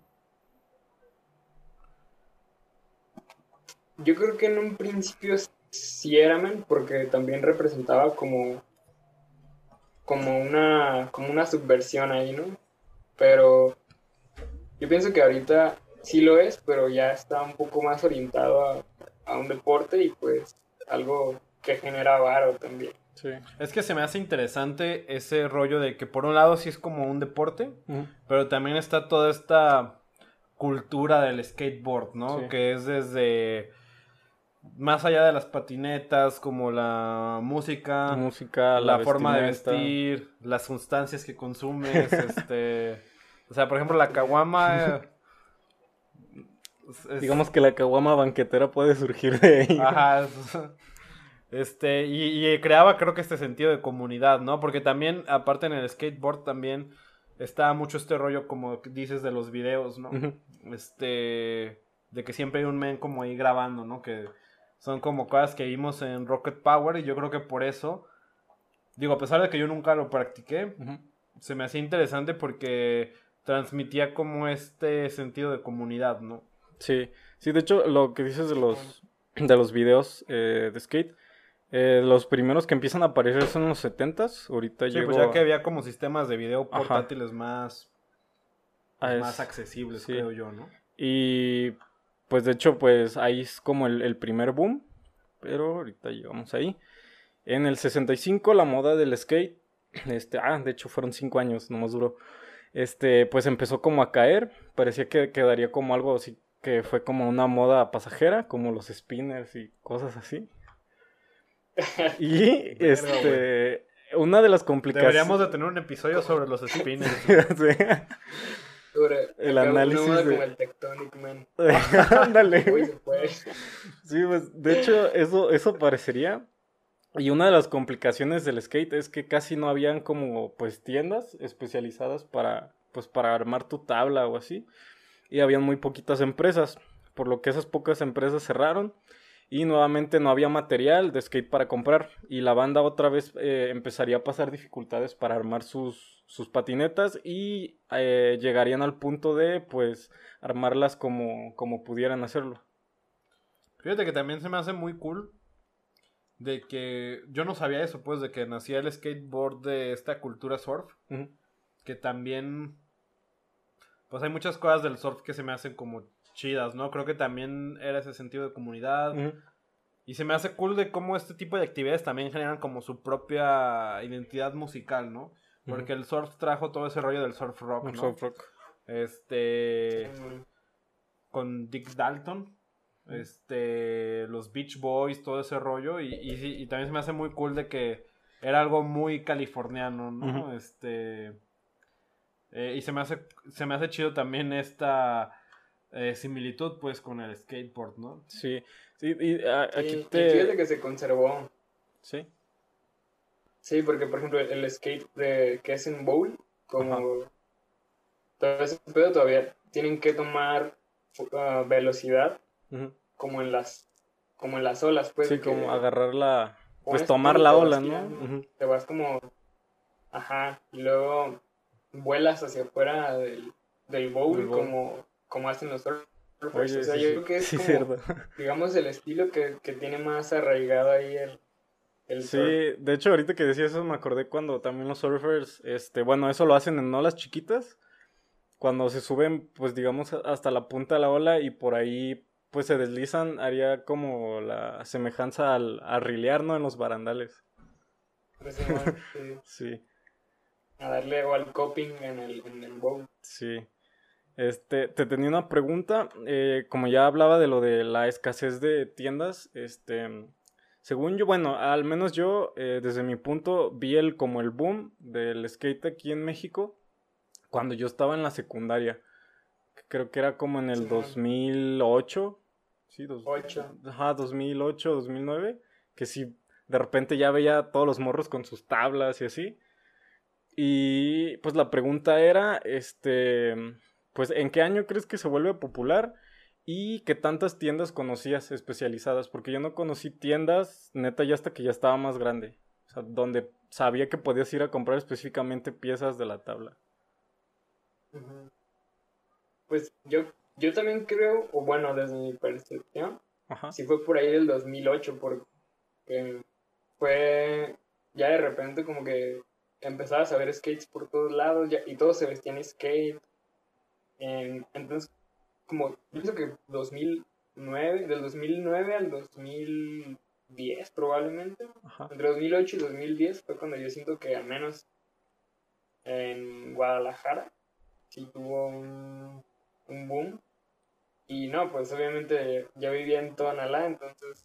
Yo creo que en un principio sí era, men, porque también representaba como, como una, como una subversión ahí, ¿no? Pero yo pienso que ahorita sí lo es, pero ya está un poco más orientado a, a un deporte y pues algo que genera varo también. Sí. Es que se me hace interesante ese rollo de que por un lado sí es como un deporte, pero también está toda esta cultura del skateboard, ¿no? Sí. Que es desde más allá de las patinetas, como la música, Música, la, forma de vestir, las sustancias que consumes, este, o sea, por ejemplo, la caguama eh, es- Digamos que la caguama banquetera puede surgir de ahí. Ajá. es- Este, y, y creaba creo que este sentido de comunidad, ¿no? Porque también, aparte en el skateboard también está mucho este rollo, como dices, de los videos, ¿no? Este, de que siempre hay un men como ahí grabando, ¿no? Que son como cosas que vimos en Rocket Power y yo creo que por eso, digo, a pesar de que yo nunca lo practiqué, se me hacía interesante porque transmitía como este sentido de comunidad, ¿no? Sí, sí, de hecho, lo que dices de los, de los videos eh, de skate, eh, los primeros que empiezan a aparecer son en los 70s. Ahorita Sí, pues ya que había como sistemas de video Ajá. portátiles más, más es- accesibles, sí. creo yo, ¿no? Y pues de hecho, pues ahí es como el, el primer boom. Pero ahorita llegamos ahí. En el 65 la moda del skate, este, ah, de hecho fueron 5 años, no más duró. Este, pues empezó como a caer. Parecía que quedaría como algo así, que fue como una moda pasajera, como los spinners y cosas así. Y Verga, este, una de las complicaciones. Deberíamos de tener un episodio sobre los spinners. Sí. Sobre El análisis de- como el Tectonic Man. Ándale. Sí, pues de hecho eso, eso parecería. Y una de las complicaciones del skate es que casi no habían como pues tiendas especializadas para pues para armar tu tabla o así. Y habían muy poquitas empresas, por lo que esas pocas empresas cerraron y nuevamente no había material de skate para comprar y la banda otra vez eh, empezaría a pasar dificultades para armar sus, sus patinetas y eh, llegarían al punto de pues armarlas como, como pudieran hacerlo. Fíjate que también se me hace muy cool de que yo no sabía eso, pues, de que nacía el skateboard de esta cultura surf, que también, pues hay muchas cosas del surf que se me hacen como chidas, ¿no? Creo que también era ese sentido de comunidad. Y se me hace cool de cómo este tipo de actividades también generan como su propia identidad musical, ¿no? Porque el surf trajo todo ese rollo del surf rock, ¿no? soft rock. Este, con Dick Dalton, este, los Beach Boys, todo ese rollo. Y, y, y también se me hace muy cool de que era algo muy californiano, ¿no? Este, eh, y se me hace, se me hace chido también esta eh, similitud, pues, con el skateboard, ¿no? Sí, sí, y a- y- aquí y te... fíjate que se conservó. Sí, Sí, porque por ejemplo el skate de, que es en bowl, como todo ese pedo todavía tienen que tomar uh, velocidad como en las como en las olas, pues. sí, como agarrar la... Pues tomar la ola, ¿no? Te vas como ajá, y luego vuelas hacia afuera del, del bowl, Del bowl. como como hacen los surfers. Oye, o sea, sí, yo creo que es sí, como, digamos el estilo que, que tiene más arraigado ahí el el Sí, surf. de hecho, ahorita que decía eso, me acordé cuando también los surfers, este, bueno, eso lo hacen en olas chiquitas, cuando se suben, pues digamos, hasta la punta de la ola y por ahí, pues se deslizan, haría como la semejanza al, a rilear, ¿no? En los barandales. Pues, sí. Sí, a darle al coping en el, en el bowl. sí. Este, te tenía una pregunta, eh, como ya hablaba de lo de la escasez de tiendas, este, según yo, bueno, al menos yo, eh, desde mi punto, vi el como el boom del skate aquí en México cuando yo estaba en la secundaria. Creo que era como en el Simón. 2008. Sí, dos- Ocho. Ajá, 2008, 2009. Que sí, de repente ya veía a todos los morros con sus tablas y así. Y pues la pregunta era, este, pues, ¿en qué año crees que se vuelve popular? ¿Y qué tantas tiendas conocías especializadas? Porque yo no conocí tiendas, neta, ya hasta que ya estaba más grande. O sea, donde sabía que podías ir a comprar específicamente piezas de la tabla. Pues yo, yo también creo, o bueno, desde mi percepción, si fue por ahí del 2008, porque fue ya de repente como que empezabas a ver skates por todos lados ya, y todos se vestían skate. entonces, como pienso que 2009, del 2009 al 2010 probablemente, entre 2008 y 2010 fue cuando yo siento que al menos en Guadalajara sí tuvo un, un boom. Y no, pues obviamente ya vivía en Tonalá, entonces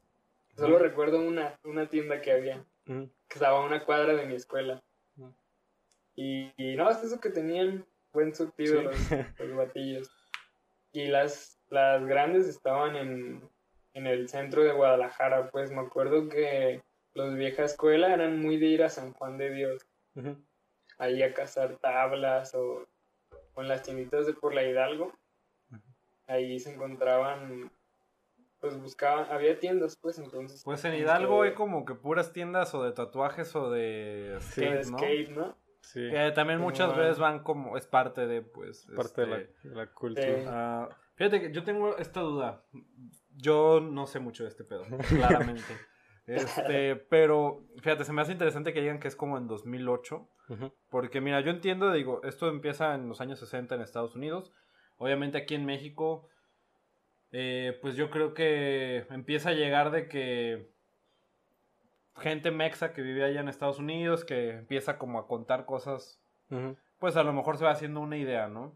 solo recuerdo una, una tienda que había, que estaba a una cuadra de mi escuela. Y, no, es eso que tenían buen surtido los, los, batillos. Y las, las grandes estaban en, en el centro de Guadalajara, pues me acuerdo que los vieja escuela eran muy de ir a San Juan de Dios. Ahí a cazar tablas o, en las tienditas de por la Hidalgo. Ahí se encontraban pues buscaban, había tiendas pues entonces. Pues en Hidalgo hay como que puras tiendas o de tatuajes o de skate, skate ¿no? Que también muchas veces van como, es parte de, pues. Parte de, la, este, cultura. Ah, fíjate que yo tengo esta duda. Yo no sé mucho de este pedo, claramente. este, pero fíjate, se me hace interesante que digan que es como en 2008. Porque mira, yo entiendo, digo, esto empieza en los años 60 en Estados Unidos. Obviamente aquí en México, eh, pues yo creo que empieza a llegar de que gente mexa que vive allá en Estados Unidos, que empieza como a contar cosas, pues a lo mejor se va haciendo una idea, ¿no?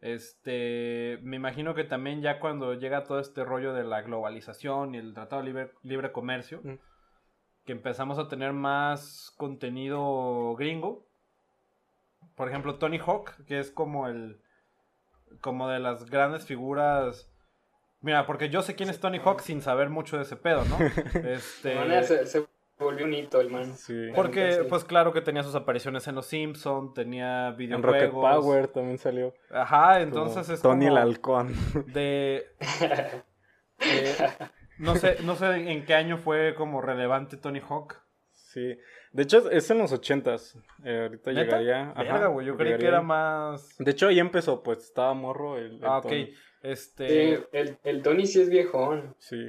Este, me imagino que también ya cuando llega todo este rollo de la globalización y el Tratado de Libre, libre Comercio, que empezamos a tener más contenido gringo. Por ejemplo, Tony Hawk, que es como el, como de las grandes figuras Mira, porque yo sé quién es Tony Hawk sin saber mucho de ese pedo, ¿no? Este volvió un hito el man. Porque, pues claro que tenía sus apariciones en Los Simpsons, tenía videojuegos. En Rocket Power también salió. Ajá, entonces es Tony el halcón. De... no, sé, no sé en qué año fue como relevante Tony Hawk. Sí. De hecho, es en los ochentas. Eh, ahorita llegaría. Ajá, güey. Yo creí que era más. De hecho, ahí empezó, pues estaba morro el. ah, ok. Este. el, el, Tony sí es viejón. Sí.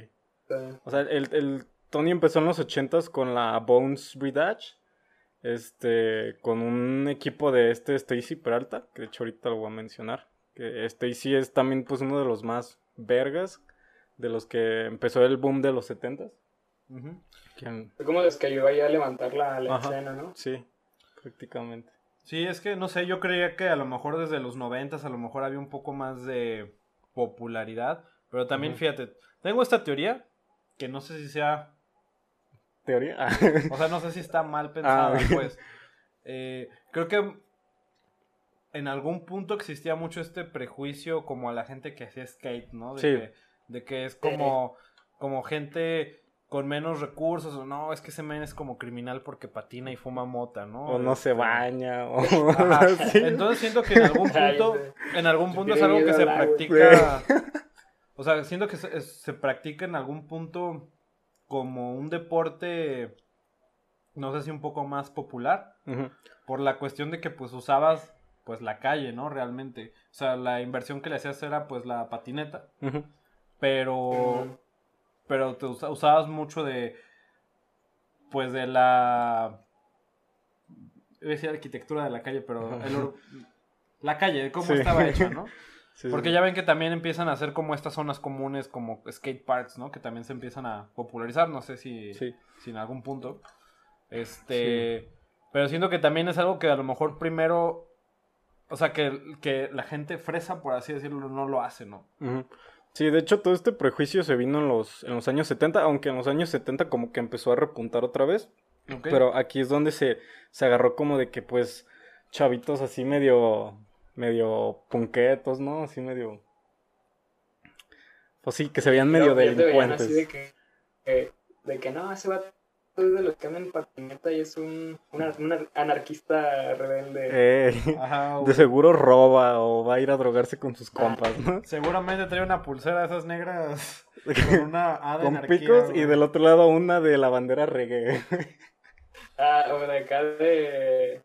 O sea, el, el Tony empezó en los ochentas con la Bones Bridge. Este, con un equipo de este Stacy Peralta, que de hecho ahorita lo voy a mencionar. Que Stacy es también pues uno de los más vergas, de los que empezó el boom de los setentas. Fue como los que ayudó ahí a levantar la, escena, ¿no? Sí, prácticamente. Sí, es que no sé, yo creía que a lo mejor desde los noventas a lo mejor había un poco más de popularidad, pero también fíjate, tengo esta teoría que no sé si sea teoría. o sea, no sé si está mal ah, pensada, pues. Eh, creo que en algún punto existía mucho este prejuicio como a la gente que hacía skate, ¿no? De, que, de que es como, como gente con menos recursos, o no, es que ese men es como criminal porque patina y fuma mota, ¿no? O no se este, baña, o... Entonces siento que en algún punto, en algún punto es algo que se practica, o sea, siento que se, se practica en algún punto como un deporte, no sé si un poco más popular, por la cuestión de que pues usabas pues la calle, ¿no? Realmente. O sea, la inversión que le hacías era pues la patineta. Pero, pero te usabas mucho de, pues de la, iba a decir arquitectura de la calle, pero la calle, de cómo estaba hecha, ¿no? Porque ya ven que también empiezan a hacer como estas zonas comunes, como skate parks, ¿no? Que también se empiezan a popularizar, no sé si, si en algún punto. Este. Pero siento que también es algo que a lo mejor primero. O sea, que, que la gente fresa, por así decirlo, no lo hace, ¿no? Sí, de hecho, todo este prejuicio se vino en los, en los años 70, aunque en los años 70 como que empezó a repuntar otra vez. Pero aquí es donde se, se agarró como de que, pues, chavitos así medio medio punquetos, ¿no? Así medio... Pues sí, que se veían medio delincuentes. Así de que, de que no, ese va es de los que andan en patineta y es un, una- un anarquista rebelde. Eh, Ajá, de seguro roba o va a ir a drogarse con sus compas, ¿no? Seguramente trae una pulsera de esas negras con una A de Con anarquía, picos y del otro lado una de la bandera reggae. Ah, o de acá de.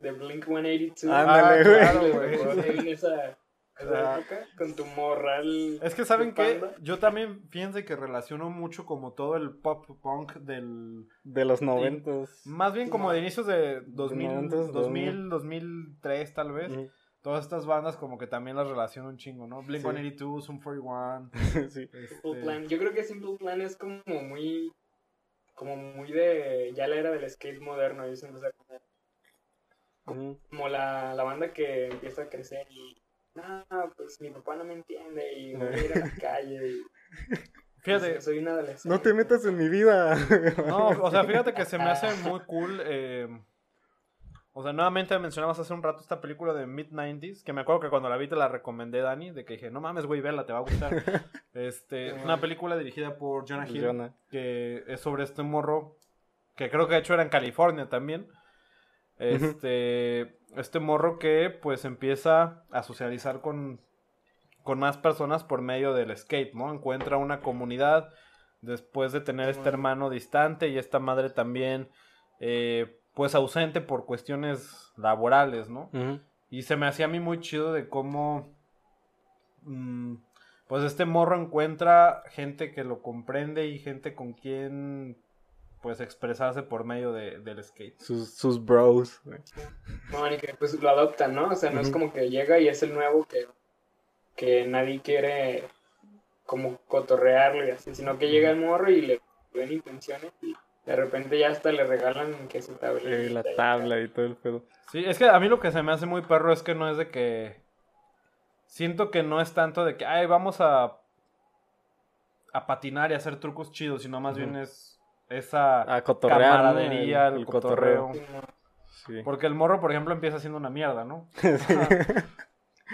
De Blink 182. Ándale, Ah, güey. claro, güey. güey. En esa, esa Ah. época, con tu morral. Es que saben panda. yo también fíjense que relaciono mucho como todo el pop punk del De los noventas. más bien como de inicios de 2000, 90s, 2000, 2003 tal vez. Todas estas bandas como que también las relaciono un chingo, ¿no? Blink Sí. 182, Sum 41. Sí. Simple este, Plan. Yo creo que Simple Plan es como muy. Como muy de. Ya la era del skate moderno. Como, la, la banda que empieza a crecer y. No, pues mi papá no me entiende y me voy a ir a la calle. Y, Fíjate, pues, soy un adolescente. No te metas en mi vida. No, o sea, fíjate que se me hace muy cool. eh, o sea, nuevamente mencionabas hace un rato esta película de Mid-90s, que me acuerdo que cuando la vi te la recomendé, Dani, de que dije, no mames, güey, verla, te va a gustar. Este, es una película dirigida por Jonah Hill, Jonah. que es sobre este morro, que creo que de hecho era en California también. Este, este morro que pues empieza a socializar con, con más personas por medio del skate, ¿no? Encuentra una comunidad después de tener este hermano distante y esta madre también eh, pues ausente por cuestiones laborales, ¿no? Y se me hacía a mí muy chido de cómo, mm, pues este morro encuentra gente que lo comprende y gente con quien, pues expresarse por medio de- del skate. Sus, sus bros. güey. No, y que pues lo adoptan, ¿no? O sea, no es como que llega y es el nuevo que, que nadie quiere como cotorrearlo y así, sino que llega el morro y le ven intenciones y de repente ya hasta le regalan que su tabla. Eh, la tabla y todo el pedo. Sí, es que a mí lo que se me hace muy perro es que no es de que... Siento que no es tanto de que, ay, vamos a... a patinar y hacer trucos chidos, sino más bien es esa A cotorrear. ¿no? camaradería, el, cotorreo. Sí. Porque el morro, por ejemplo, empieza haciendo una mierda, ¿no?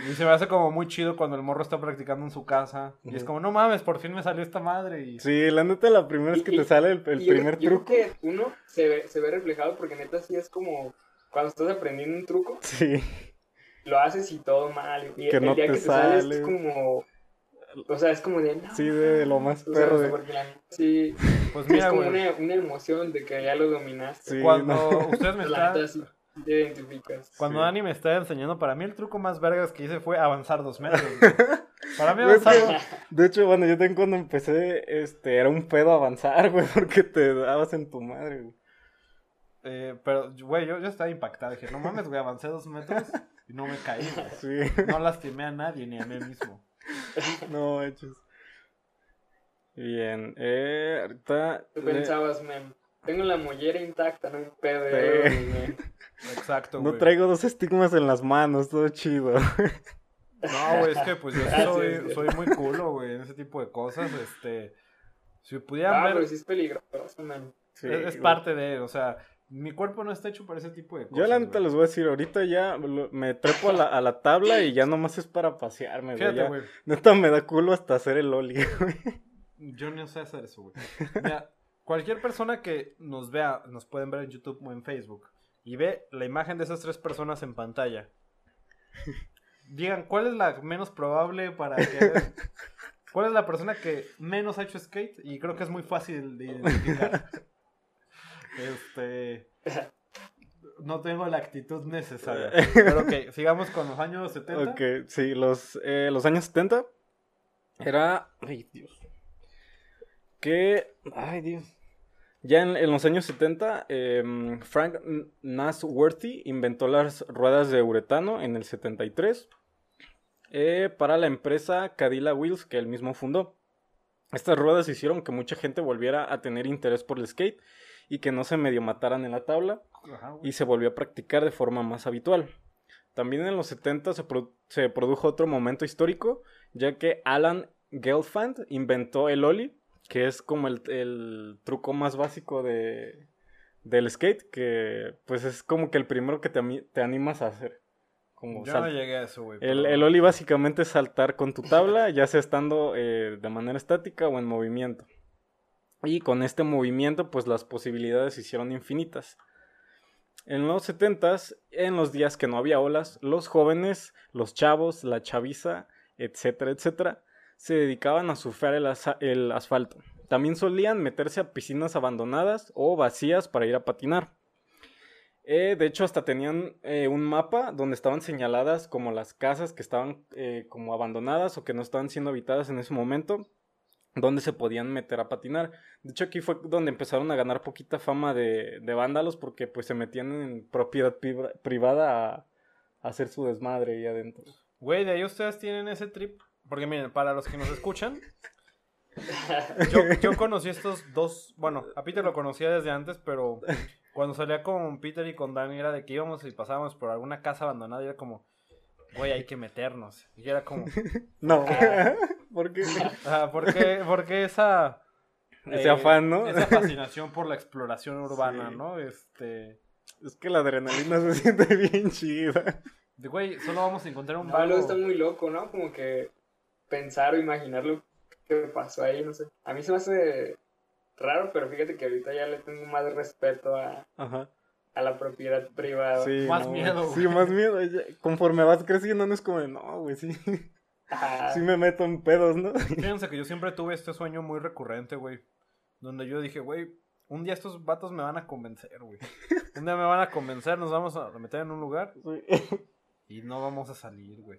Y se me hace como muy chido cuando el morro está practicando en su casa. Y es como, no mames, por fin me salió esta madre. Y... Sí, la neta, la primera vez que Y- te sale el, el Y yo- primer yo truco. creo que uno se ve, se ve reflejado porque neta sí es como cuando estás aprendiendo un truco, Sí. lo haces y todo mal. Y Que el no día te que te sale sale. es como... O sea, es como de... No, Sí, de lo más perro. de- la- sí, Pues es mira, como güey, una, una emoción de que ya lo dominaste. Sí, cuando no. ustedes me están... te identificas. Cuando Sí. Dani me estaba enseñando, para mí el truco más vergas que hice fue avanzar dos metros. güey. Para mí Es avanzar... De hecho, bueno, yo también cuando empecé, este, era un pedo avanzar, güey, porque te dabas en tu madre, güey. Eh, pero, güey, yo, yo estaba impactado. Dije, no mames, güey, avancé dos metros y no me caí. güey. Sí, No lastimé a nadie ni a mí mismo. no hechos. Bien, eh, ahorita... Tú pensabas, men, tengo la mollera intacta, no hay pedo. ya Sí. lo dominé". Exacto, no güey. traigo dos estigmas en las manos, todo chido. No, güey, es que pues yo sí Gracias, soy, soy muy culo, güey, en ese tipo de cosas. Este, si pudieran Ah, ver, pero sí es peligroso, man. Sí, es, es parte de, o sea, mi cuerpo no está hecho para ese tipo de cosas. Yo la neta les voy a decir, ahorita ya me trepo a la, a la tabla y ya nomás es para pasearme, güey. Fíjate, ya. güey, Neta me da culo hasta hacer el oli, güey. yo no sé hacer eso, güey. Mira, cualquier persona que nos vea, nos pueden ver en YouTube o en Facebook, y ve la imagen de esas tres personas en pantalla. Digan, ¿cuál es la menos probable para que... ¿Cuál es la persona que menos ha hecho skate? Y creo que es muy fácil de identificar. Este... No tengo la actitud necesaria. Pero ok, sigamos con los años 70. Ok, sí, los, eh, los años 70 era... Ay, Dios. Que... Ay, Dios. Ya en, en los años 70, em, Frank Nasworthy inventó las ruedas de uretano en el 73 eh, para la empresa Cadilla Wheels que él mismo fundó. Estas ruedas hicieron que mucha gente volviera a tener interés por el skate y que no se medio mataran en la tabla Ajá, y se volvió a practicar de forma más habitual. También en los 70 se, pro- se produjo otro momento histórico, ya que Alan Gelfand inventó el ollie, que es como el, el truco más básico de, del skate, que pues es como que el primero que te, te animas a hacer. Como Yo no llegué a eso, güey. el, el ollie básicamente es saltar con tu tabla, ya sea estando eh, de manera estática o en movimiento. Y con este movimiento, pues las posibilidades se hicieron infinitas. En los 70 en los días que no había olas, los jóvenes, los chavos, la chaviza, etcétera, etcétera, se dedicaban a surfear el, asfalto. También solían meterse a piscinas abandonadas o vacías para ir a patinar. Eh, de hecho, hasta tenían eh, un mapa donde estaban señaladas como las casas que estaban eh, como abandonadas o que no estaban siendo habitadas en ese momento donde se podían meter a patinar. De hecho, aquí fue donde empezaron a ganar poquita fama de, de vándalos porque pues se metían en propiedad privada a, hacer su desmadre ahí adentro. Güey, de ahí ustedes tienen ese trip. Porque miren, para los que nos escuchan, yo, yo conocí estos dos, bueno, a Peter lo conocía desde antes, pero cuando salía con Peter y con Dani era de que íbamos y pasábamos por alguna casa abandonada y era como, güey, hay que meternos. Y era como... No. ¿Por qué? porque, esa... Ese afán, ¿no? Esa fascinación por la exploración urbana, ¿no? Este... Es que la adrenalina se siente bien chida. De güey, solo vamos a encontrar un no, está muy loco, ¿no? Como que pensar o imaginar lo que pasó ahí, no sé. A mí se me hace raro, pero fíjate que ahorita ya le tengo más respeto a, a la propiedad privada. Sí, más miedo. Sí, más miedo. Conforme vas creciendo, no es como, no, güey, sí. Sí me meto en pedos, ¿no? Fíjense que yo siempre tuve este sueño muy recurrente, güey. Donde yo dije, güey, un día estos vatos me van a convencer, güey. Un día me van a convencer, nos vamos a meter en un lugar. Y no vamos a salir, güey.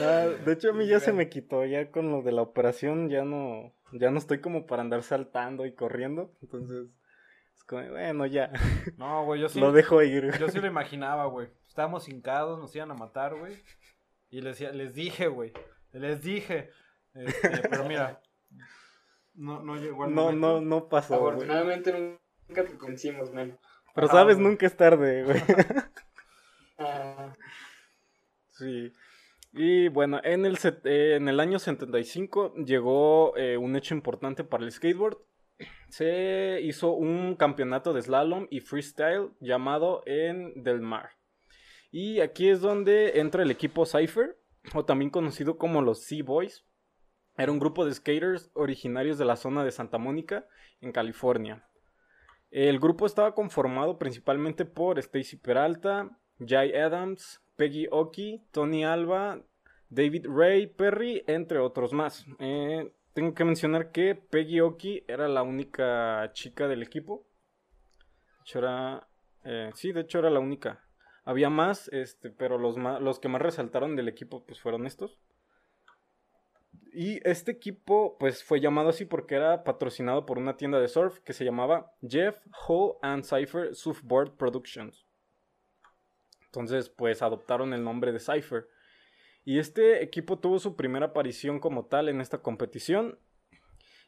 Ah, de hecho, a mí ya se me quitó, ya con lo de la operación ya no, ya no estoy como para andar saltando y corriendo, entonces bueno, ya. No, güey, yo sí. Lo dejo ir. Yo sí lo imaginaba, güey. Estábamos hincados, nos iban a matar, güey. Y les, les dije, güey. Les dije. Este, pero mira. No, no llegó No, no, no pasó. Afortunadamente nunca te convencimos, man. Pero sabes, nunca es tarde, güey. Ah. Sí. Y bueno, en el, eh, en el año 75 llegó eh, un hecho importante para el skateboard. Se hizo un campeonato de slalom y freestyle llamado en Del Mar. Y aquí es donde entra el equipo Cypher, o también conocido como los Sea Boys. Era un grupo de skaters originarios de la zona de Santa Mónica, en California. El grupo estaba conformado principalmente por Stacy Peralta, Jay Adams, Peggy Oki, Tony Alba, David Ray Perry, entre otros más. Eh, tengo que mencionar que Peggy Oki era la única chica del equipo. De hecho era, eh, sí, de hecho era la única. Había más, este, pero los, los que más resaltaron del equipo pues fueron estos. Y este equipo pues fue llamado así porque era patrocinado por una tienda de surf que se llamaba Jeff Hall and Cypher Surfboard Productions. Entonces pues adoptaron el nombre de Cypher. Y este equipo tuvo su primera aparición como tal en esta competición.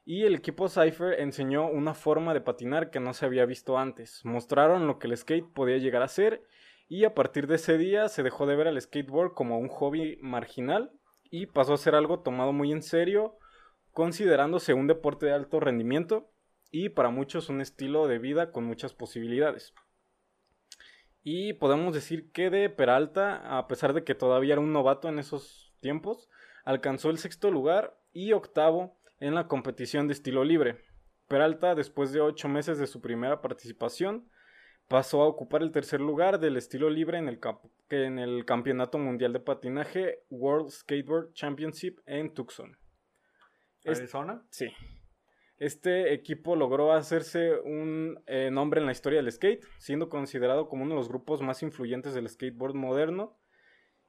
Y el equipo Cypher enseñó una forma de patinar que no se había visto antes. Mostraron lo que el skate podía llegar a ser y a partir de ese día se dejó de ver al skateboard como un hobby marginal y pasó a ser algo tomado muy en serio, considerándose un deporte de alto rendimiento y para muchos un estilo de vida con muchas posibilidades. Y podemos decir que de Peralta, a pesar de que todavía era un novato en esos tiempos, alcanzó el sexto lugar y octavo en la competición de estilo libre. Peralta, después de ocho meses de su primera participación, pasó a ocupar el tercer lugar del estilo libre en el, en el Campeonato Mundial de Patinaje World Skateboard Championship en Tucson. ¿Arizona? sí. Este equipo logró hacerse un eh, nombre en la historia del skate, siendo considerado como uno de los grupos más influyentes del skateboard moderno.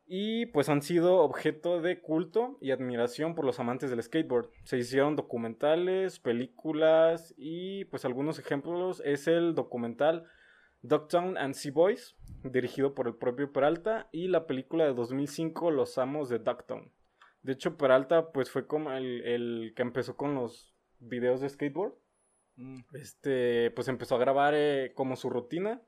Y pues han sido objeto de culto y admiración por los amantes del skateboard. Se hicieron documentales, películas y pues algunos ejemplos es el documental Dogtown and Sea Boys, dirigido por el propio Peralta, y la película de 2005 Los Amos de Dogtown. De hecho, Peralta pues fue como el, que empezó con los videos de skateboard. Mm. Este, pues empezó a grabar eh, como su rutina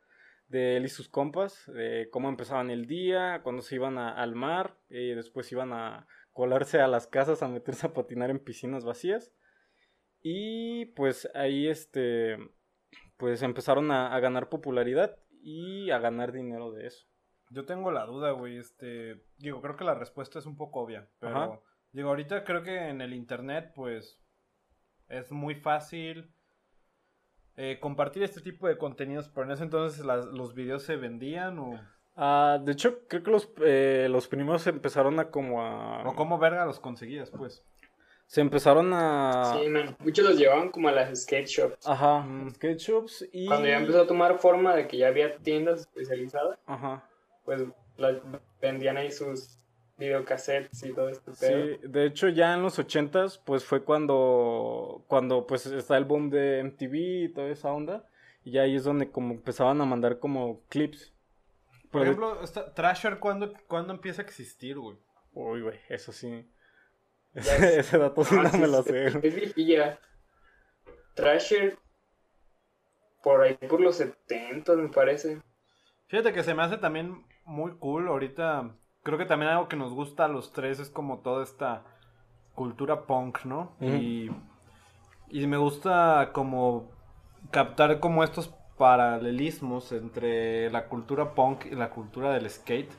de él y sus compas, de cómo empezaban el día, cuando se iban al mar, y después iban a colarse a las casas a meterse a patinar en piscinas vacías. Y pues ahí este pues empezaron a, ganar popularidad y a ganar dinero de eso. Yo tengo la duda, güey, este, digo, creo que la respuesta es un poco obvia, pero digo, ahorita creo que en el internet, pues, es muy fácil eh, compartir este tipo de contenidos, pero en ese entonces las- los videos se vendían o, Ah, de hecho, creo que los, eh, los primos empezaron a como a... o cómo verga los conseguías, pues. Se empezaron a... Sí, man. Muchos los llevaban como a las skate shops. Ajá, Mm. skate shops y... Cuando ya empezó a tomar forma de que ya había tiendas especializadas, Ajá. pues las vendían ahí sus videocassettes y todo este pedo. Sí, de hecho ya en los ochentas pues fue cuando cuando pues está el boom de MTV y toda esa onda y ya ahí es donde como empezaban a mandar como clips. Por ejemplo, esta- Thrasher, ¿cuándo, ¿cuándo empieza a existir, güey? Uy, güey, eso sí. Ese, es- ese dato sí no me lo sé. Es viejilla. Thrasher, por ahí por los 70 me parece. Fíjate que se me hace también muy cool. Ahorita creo que también algo que nos gusta a los tres es como toda esta cultura punk, ¿no? Y, y me gusta como captar como estos paralelismos entre la cultura punk y la cultura del skate.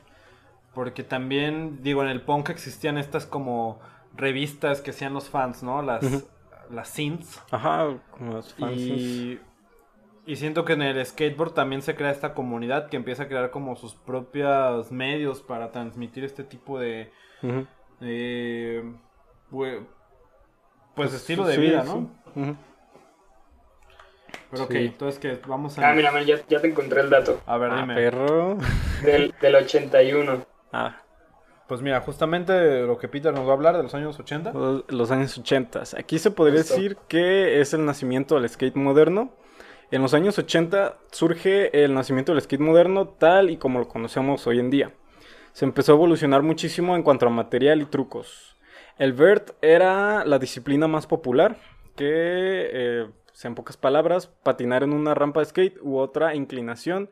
Porque también, digo, en el punk existían estas como revistas que hacían los fans, ¿no? Las, las synths. Ajá, como los fans. Y, y siento que en el skateboard también se crea esta comunidad que empieza a crear como sus propios medios para transmitir este tipo de, bue- pues estilo de Sí, vida, sí. ¿no? Ujú. Pero ok, Sí. entonces que vamos a... Ah, mira, man, ya, ya te encontré el dato. A ver, Ah, dime. perro. Del, del 81. Ah, Pues mira, justamente lo que Peter nos va a hablar de los años 80. los, los años 80. Aquí se podría Justo. decir que es el nacimiento del skate moderno. En los años 80 surge el nacimiento del skate moderno tal y como lo conocemos hoy en día. Se empezó a evolucionar muchísimo en cuanto a material y trucos. El vert era la disciplina más popular, que, eh, en pocas palabras, patinar en una rampa de skate u otra inclinación,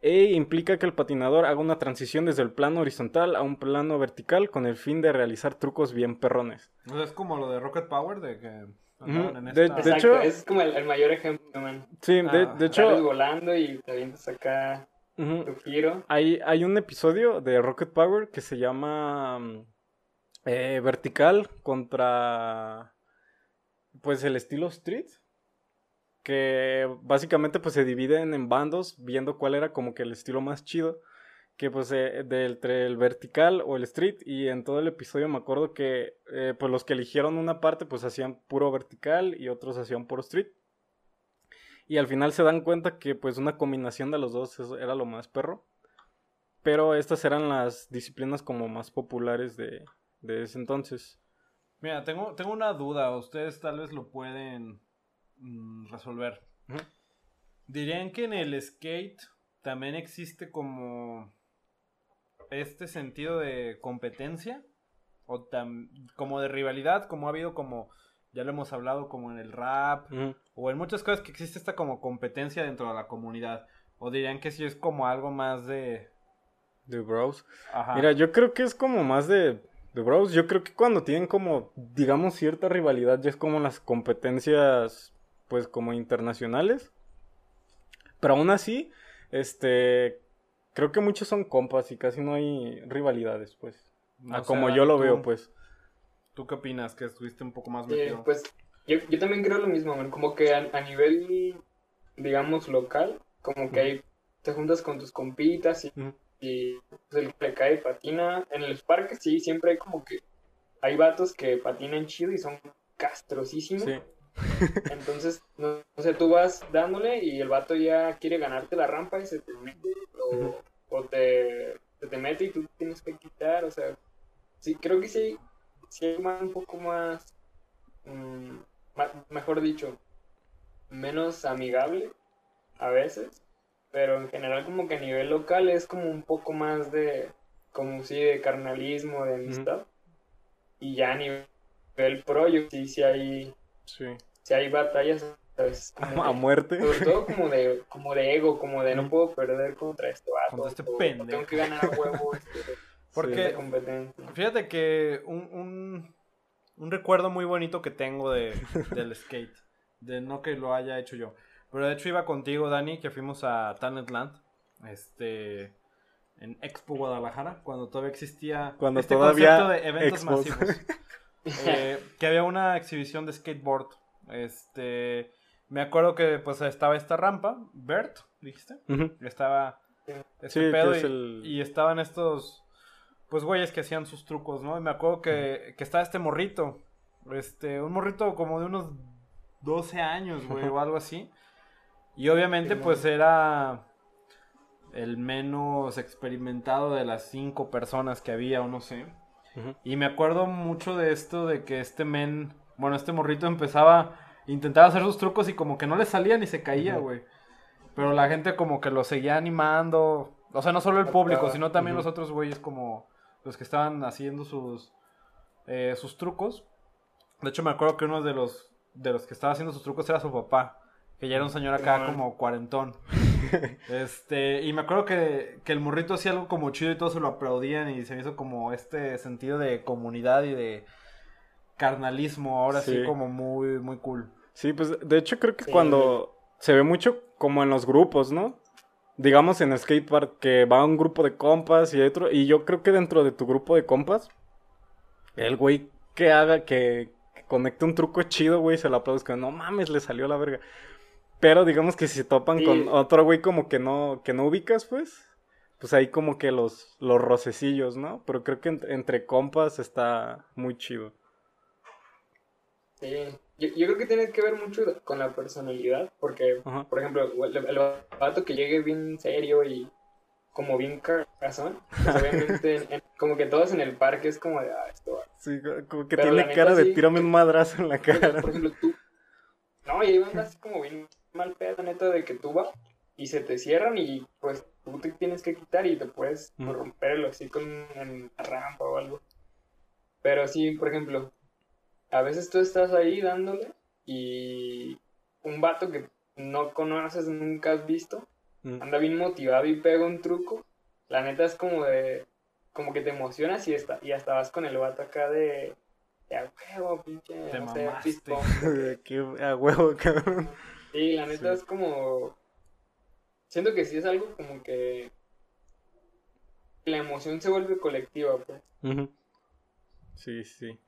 e implica que el patinador haga una transición desde el plano horizontal a un plano vertical con el fin de realizar trucos bien perrones. O es como lo de Rocket Power, de que De- hecho- es como el, el mayor ejemplo, man. Sí, de, Ah, de hecho, volando y te avientas acá tu giro. hay, hay un episodio de Rocket Power que se llama mm, eh, Vertical contra pues el estilo Street. Que básicamente pues se dividen en bandos viendo cuál era como que el estilo más chido. Que pues eh, de entre el vertical o el street. Y en todo el episodio me acuerdo que eh, pues los que eligieron una parte pues hacían puro vertical y otros hacían puro street. Y al final se dan cuenta que pues una combinación de los dos era lo más perro. Pero estas eran las disciplinas como más populares de, de ese entonces. Mira, tengo, tengo una duda, ustedes tal vez lo pueden mm, resolver. ¿Dirían que en el skate también existe como este sentido de competencia? ¿O tam- como de rivalidad, como ha habido como, ya lo hemos hablado, como en el rap, o en muchas cosas que existe esta como competencia dentro de la comunidad? ¿O dirían que sí es como algo más de... De bros. Ajá. Mira, yo creo que es como más de, de bros. Yo creo que cuando tienen como, digamos, cierta rivalidad, ya es como las competencias, pues como internacionales. Pero aún así, este, creo que muchos son compas y casi no hay rivalidades, pues. No a sé, como yo lo tú- veo, pues. ¿Tú qué opinas? Que estuviste un poco más Eh, metido. pues yo, yo también creo lo mismo, man. Como que a, a nivel, digamos, local, como que hay, te juntas con tus compitas y pues, el que le cae patina. En los parques sí, siempre hay como que hay vatos que patinan chido y son castrosísimos. Sí. Entonces, no, no sé, tú vas dándole y el vato ya quiere ganarte la rampa y se te mete o, te, se te mete y tú tienes que quitar, o sea, sí, creo que sí, sí hay más, un poco más, mm, mejor dicho, menos amigable a veces, pero en general como que a nivel local es como un poco más de, como sí, de carnalismo, de amistad, y ya a nivel pro, yo sí, sí hay Sí. si hay batallas ¿sabes? Como A de- muerte. sobre todo como de como de ego como de no puedo perder contra este vato Contra este o- o pendejo. tengo que ganar a huevo este, Porque- esta competencia Fíjate que un, un, un recuerdo muy bonito que tengo de, del skate, de no que lo haya hecho yo, pero de hecho iba contigo, Dani, que fuimos a Talentland, este, en Expo Guadalajara, cuando todavía existía Cuando este todavía concepto de eventos masivos, eh, que había una exhibición de skateboard Este, me acuerdo que pues estaba esta rampa, Bert, dijiste, estaba este pedo y, estaban estos, pues güeyes que hacían sus trucos, ¿no? Y me acuerdo que, que estaba este morrito, este, un morrito como de unos 12 años, güey, o algo así. Y obviamente pues era el menos experimentado de las cinco personas que había, o no sé. Y me acuerdo mucho de esto, de que este men, bueno, este morrito empezaba, intentaba hacer sus trucos y como que no le salía ni se caía, güey. Pero la gente como que lo seguía animando. O sea, no solo el público, sino también los otros güeyes como los que estaban haciendo sus, eh, sus trucos. De hecho, me acuerdo que uno de los, de los que estaba haciendo sus trucos era su papá. Que ya era un señor acá como cuarentón. este, y me acuerdo que, que el morrito hacía algo como chido y todos se lo aplaudían y se me hizo como este sentido de comunidad y de carnalismo, ahora sí, como muy, muy cool. Sí, pues de hecho creo que cuando se ve mucho como en los grupos, ¿no? Digamos en el skatepark que va un grupo de compas y otro, y yo creo que dentro de tu grupo de compas, el güey que haga, que, conecte un truco chido, güey, se lo aplaudes que no mames, le salió la verga. Pero digamos que si se topan con otro güey como que no, que no ubicas, pues, pues ahí como que los, los rocecillos, ¿no? Pero creo que entre compas está muy chido. Sí, yo, creo que tiene que ver mucho con la personalidad, porque, por ejemplo, el, el, vato que llegue bien serio y como bien cazón, pues obviamente como que todos en el parque es como de, ah, esto va. Sí, como que tiene cara de tírame un madrazo en la cara. Por ejemplo, tú, no, y ahí van así como bien mal pedo, neta, de que tú vas y se te cierran y pues tú te tienes que quitar y te puedes romperlo así con en la rampa o algo. Pero sí, por ejemplo, a veces tú estás ahí dándole y un vato que no conoces, nunca has visto, anda bien motivado y pega un truco. La neta es como de, como que te emocionas y, está, y hasta vas con el vato acá de, de a huevo, pinche, te no sé, a huevo, cabrón. Sí, la neta es como, siento que sí es algo como que la emoción se vuelve colectiva, pues. Sí, sí.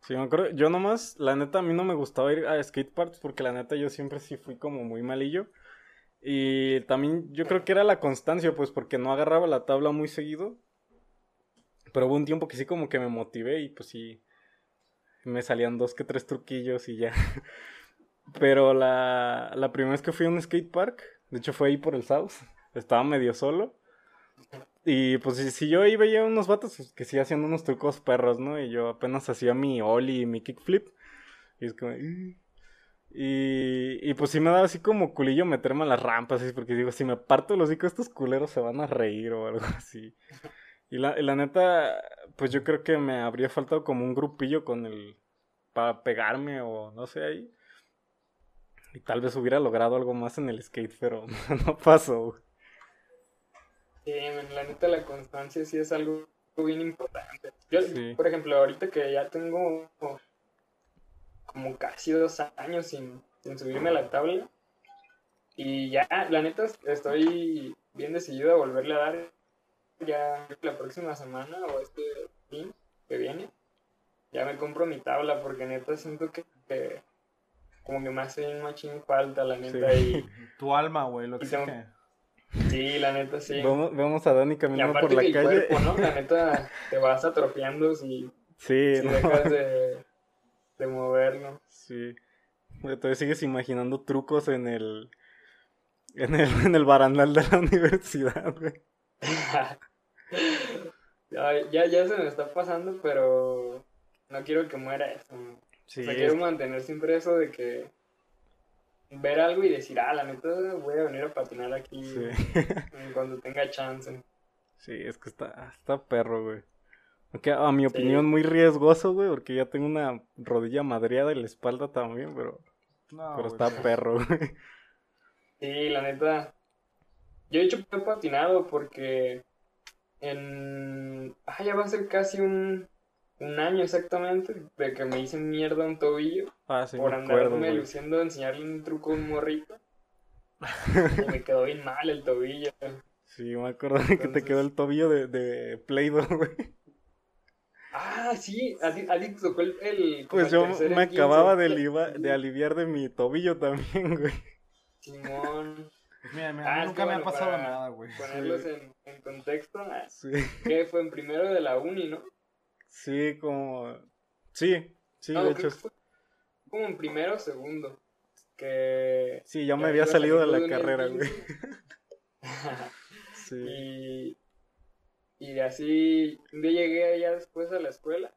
Sí, me acuerdo. Yo nomás, la neta, a mí no me gustaba ir a skateparks porque la neta yo siempre sí fui como muy malillo. Y también yo creo que era la constancia, pues porque no agarraba la tabla muy seguido. Pero hubo un tiempo que sí como que me motivé y pues sí, me salían dos que tres truquillos y ya. Pero la, la primera vez que fui a un skatepark, de hecho fue ahí por el South, estaba medio solo. Y pues si, yo ahí veía unos vatos pues, que sí hacían unos trucos perros, ¿no? Y yo apenas hacía mi ollie y mi kickflip. Y es como... Y, y pues sí me daba así como culillo meterme a las rampas, así, porque digo, si me parto los hocico estos culeros se van a reír o algo así. Y la, y la neta, pues yo creo que me habría faltado como un grupillo con el... para pegarme o no sé ahí. Y tal vez hubiera logrado algo más en el skate, pero no pasó. Sí, la neta la constancia sí es algo bien importante. Yo, por ejemplo, ahorita que ya tengo como casi dos años sin, subirme a la tabla, y ya, la neta, estoy bien decidido a volverle a dar ya la próxima semana o este fin que viene. Ya me compro mi tabla porque neta siento que, como que me hace un machín falta, la neta. Y, tu alma, güey, lo que Sí, la neta, sí. Vemos, a Dani caminando por la calle. ¿no? La neta, te vas atrofiando si, sí, si dejas de, de moverlo. Sí. Todavía sigues imaginando trucos en el, en el, en el barandal de la universidad, güey. ya, ya, ya se me está pasando, pero no quiero que muera eso. Sí, o sea, quiero mantener siempre eso de que ver algo y decir, ah, la neta voy a venir a patinar aquí cuando tenga chance. Sí, es que está, está perro, güey. Aunque a mi opinión muy riesgoso, güey, porque ya tengo una rodilla madreada y la espalda también, pero, pero está perro, güey. Sí, la neta. Yo he hecho he patinado porque en... Ah, ya va a ser casi un un año exactamente de que me hice mierda un tobillo ah, sí, por andarme luciendo a enseñarle un truco a un morrito. y me quedó bien mal el tobillo. Sí, me acuerdo de que te quedó el tobillo de, de Play-Doh, güey. Ah, sí, así, así te tocó el. el Pues yo me en 15, acababa de, aliviar de mi tobillo también, güey. Simón. Pues mira, mira, Ah, nunca me ha pasado nada, güey. Ponerlos en, en contexto. ah, Sí, Que fue en primero de la uni, ¿no? Sí, como... Sí, sí, no, de hecho. fue como en primero o segundo. Que. Sí, ya me había salido de la carrera, güey. Sí. y. Y así. Un día llegué allá después a la escuela.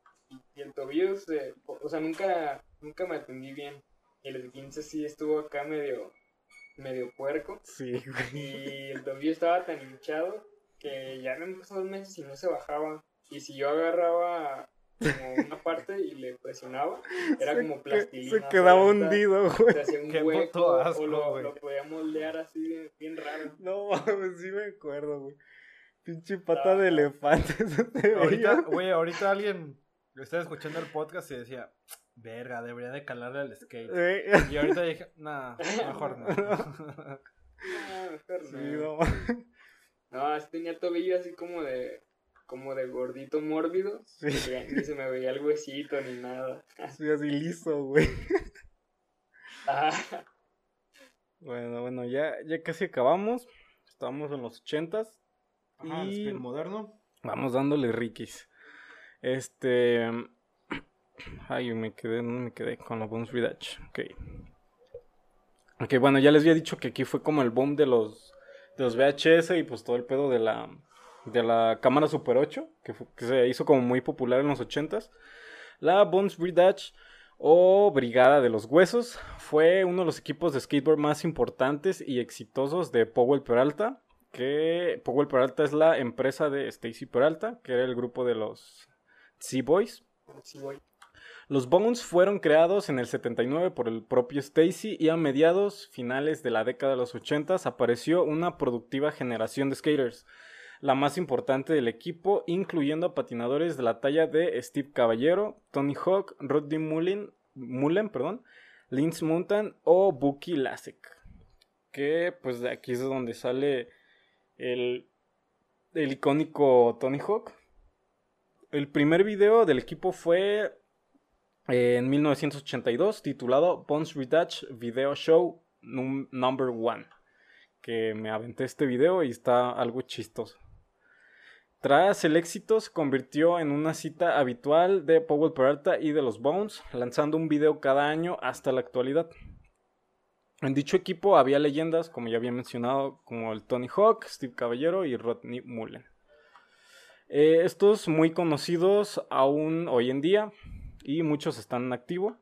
Y el tobillo se. O sea, nunca, nunca me atendí bien. Y el 15 sí estuvo acá medio. medio puerco. Sí, güey. Y el tobillo estaba tan hinchado que ya me pasado dos meses y no se bajaba. Y si yo agarraba como una parte y le presionaba, era Se como plastilina. Se quedaba hundido, güey. Se hacía un Qué hueco asco, o lo, güey. lo podía moldear así bien, bien raro. No mames, sí me acuerdo, güey. Pinche pata Ah. de elefante. Ahorita, güey, ahorita alguien estaba escuchando el podcast y decía, verga, debería de calarle al skate. Eh, Y ahorita dije, nah, mejor no. Ah, mejor Sí, no. no. No, así tenía el tobillo así como de como de gordito mórbido. Sí, que Ni se me veía el huesito ni nada. sí, así liso, güey. Ah, Bueno, bueno, ya, ya casi acabamos. Estamos en los ochentas. Ajá, el Y- skate moderno. Vamos dándole riquis. Este. Ay, me quedé, no me quedé con la Bones Redutch. Ok. Ok, bueno, ya les había dicho que aquí fue como el boom de los, de los VHS y pues todo el pedo de la, de la cámara Super 8, que, se hizo como muy popular en los 80s. La Bones Redutch o Brigada de los Huesos fue uno de los equipos de skateboard más importantes y exitosos de Powell Peralta que Powell Peralta es la empresa de Stacy Peralta, que era el grupo de los Sea Boys. Los Bones fueron creados en el 79 por el propio Stacy y a mediados finales de la década de los 80 apareció una productiva generación de skaters, la más importante del equipo, incluyendo a patinadores de la talla de Steve Caballero, Tony Hawk, Rodney Mullen, Mullen, perdón, o Bucky Lasek. Que pues de aquí es donde sale el, el icónico Tony Hawk. El primer video del equipo fue eh, en 1982 titulado Bones Retouch Video Show Num- Number One. Que me aventé este video y está algo chistoso. Tras el éxito se convirtió en una cita habitual de Powell Peralta y de los Bones, lanzando un video cada año hasta la actualidad. En dicho equipo había leyendas, como ya había mencionado, como el Tony Hawk, Steve Caballero y Rodney Mullen. Eh, estos muy conocidos aún hoy en día y muchos están en activo.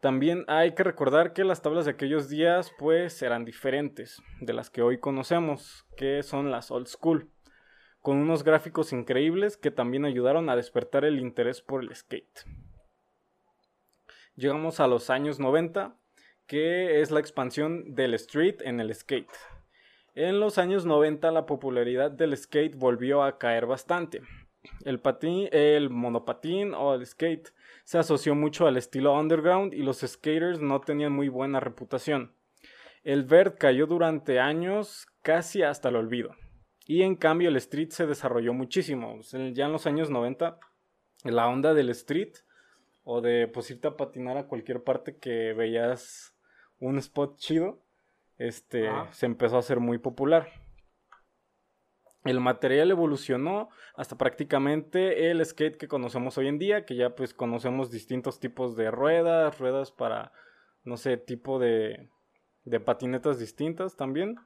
También hay que recordar que las tablas de aquellos días pues eran diferentes de las que hoy conocemos, que son las old school, con unos gráficos increíbles que también ayudaron a despertar el interés por el skate. Llegamos a los años 90, que es la expansión del street en el skate. En los años 90 la popularidad del skate volvió a caer bastante. El patín, el monopatín o el skate se asoció mucho al estilo underground y los skaters no tenían muy buena reputación. El vert cayó durante años casi hasta el olvido. Y en cambio el street se desarrolló muchísimo. Ya en los años 90 la onda del street o de pues irte a patinar a cualquier parte que veías un spot chido, este se empezó a hacer muy popular. El material evolucionó hasta prácticamente el skate que conocemos hoy en día, que ya pues conocemos distintos tipos de ruedas, ruedas para, no sé, tipo de, de patinetas distintas también.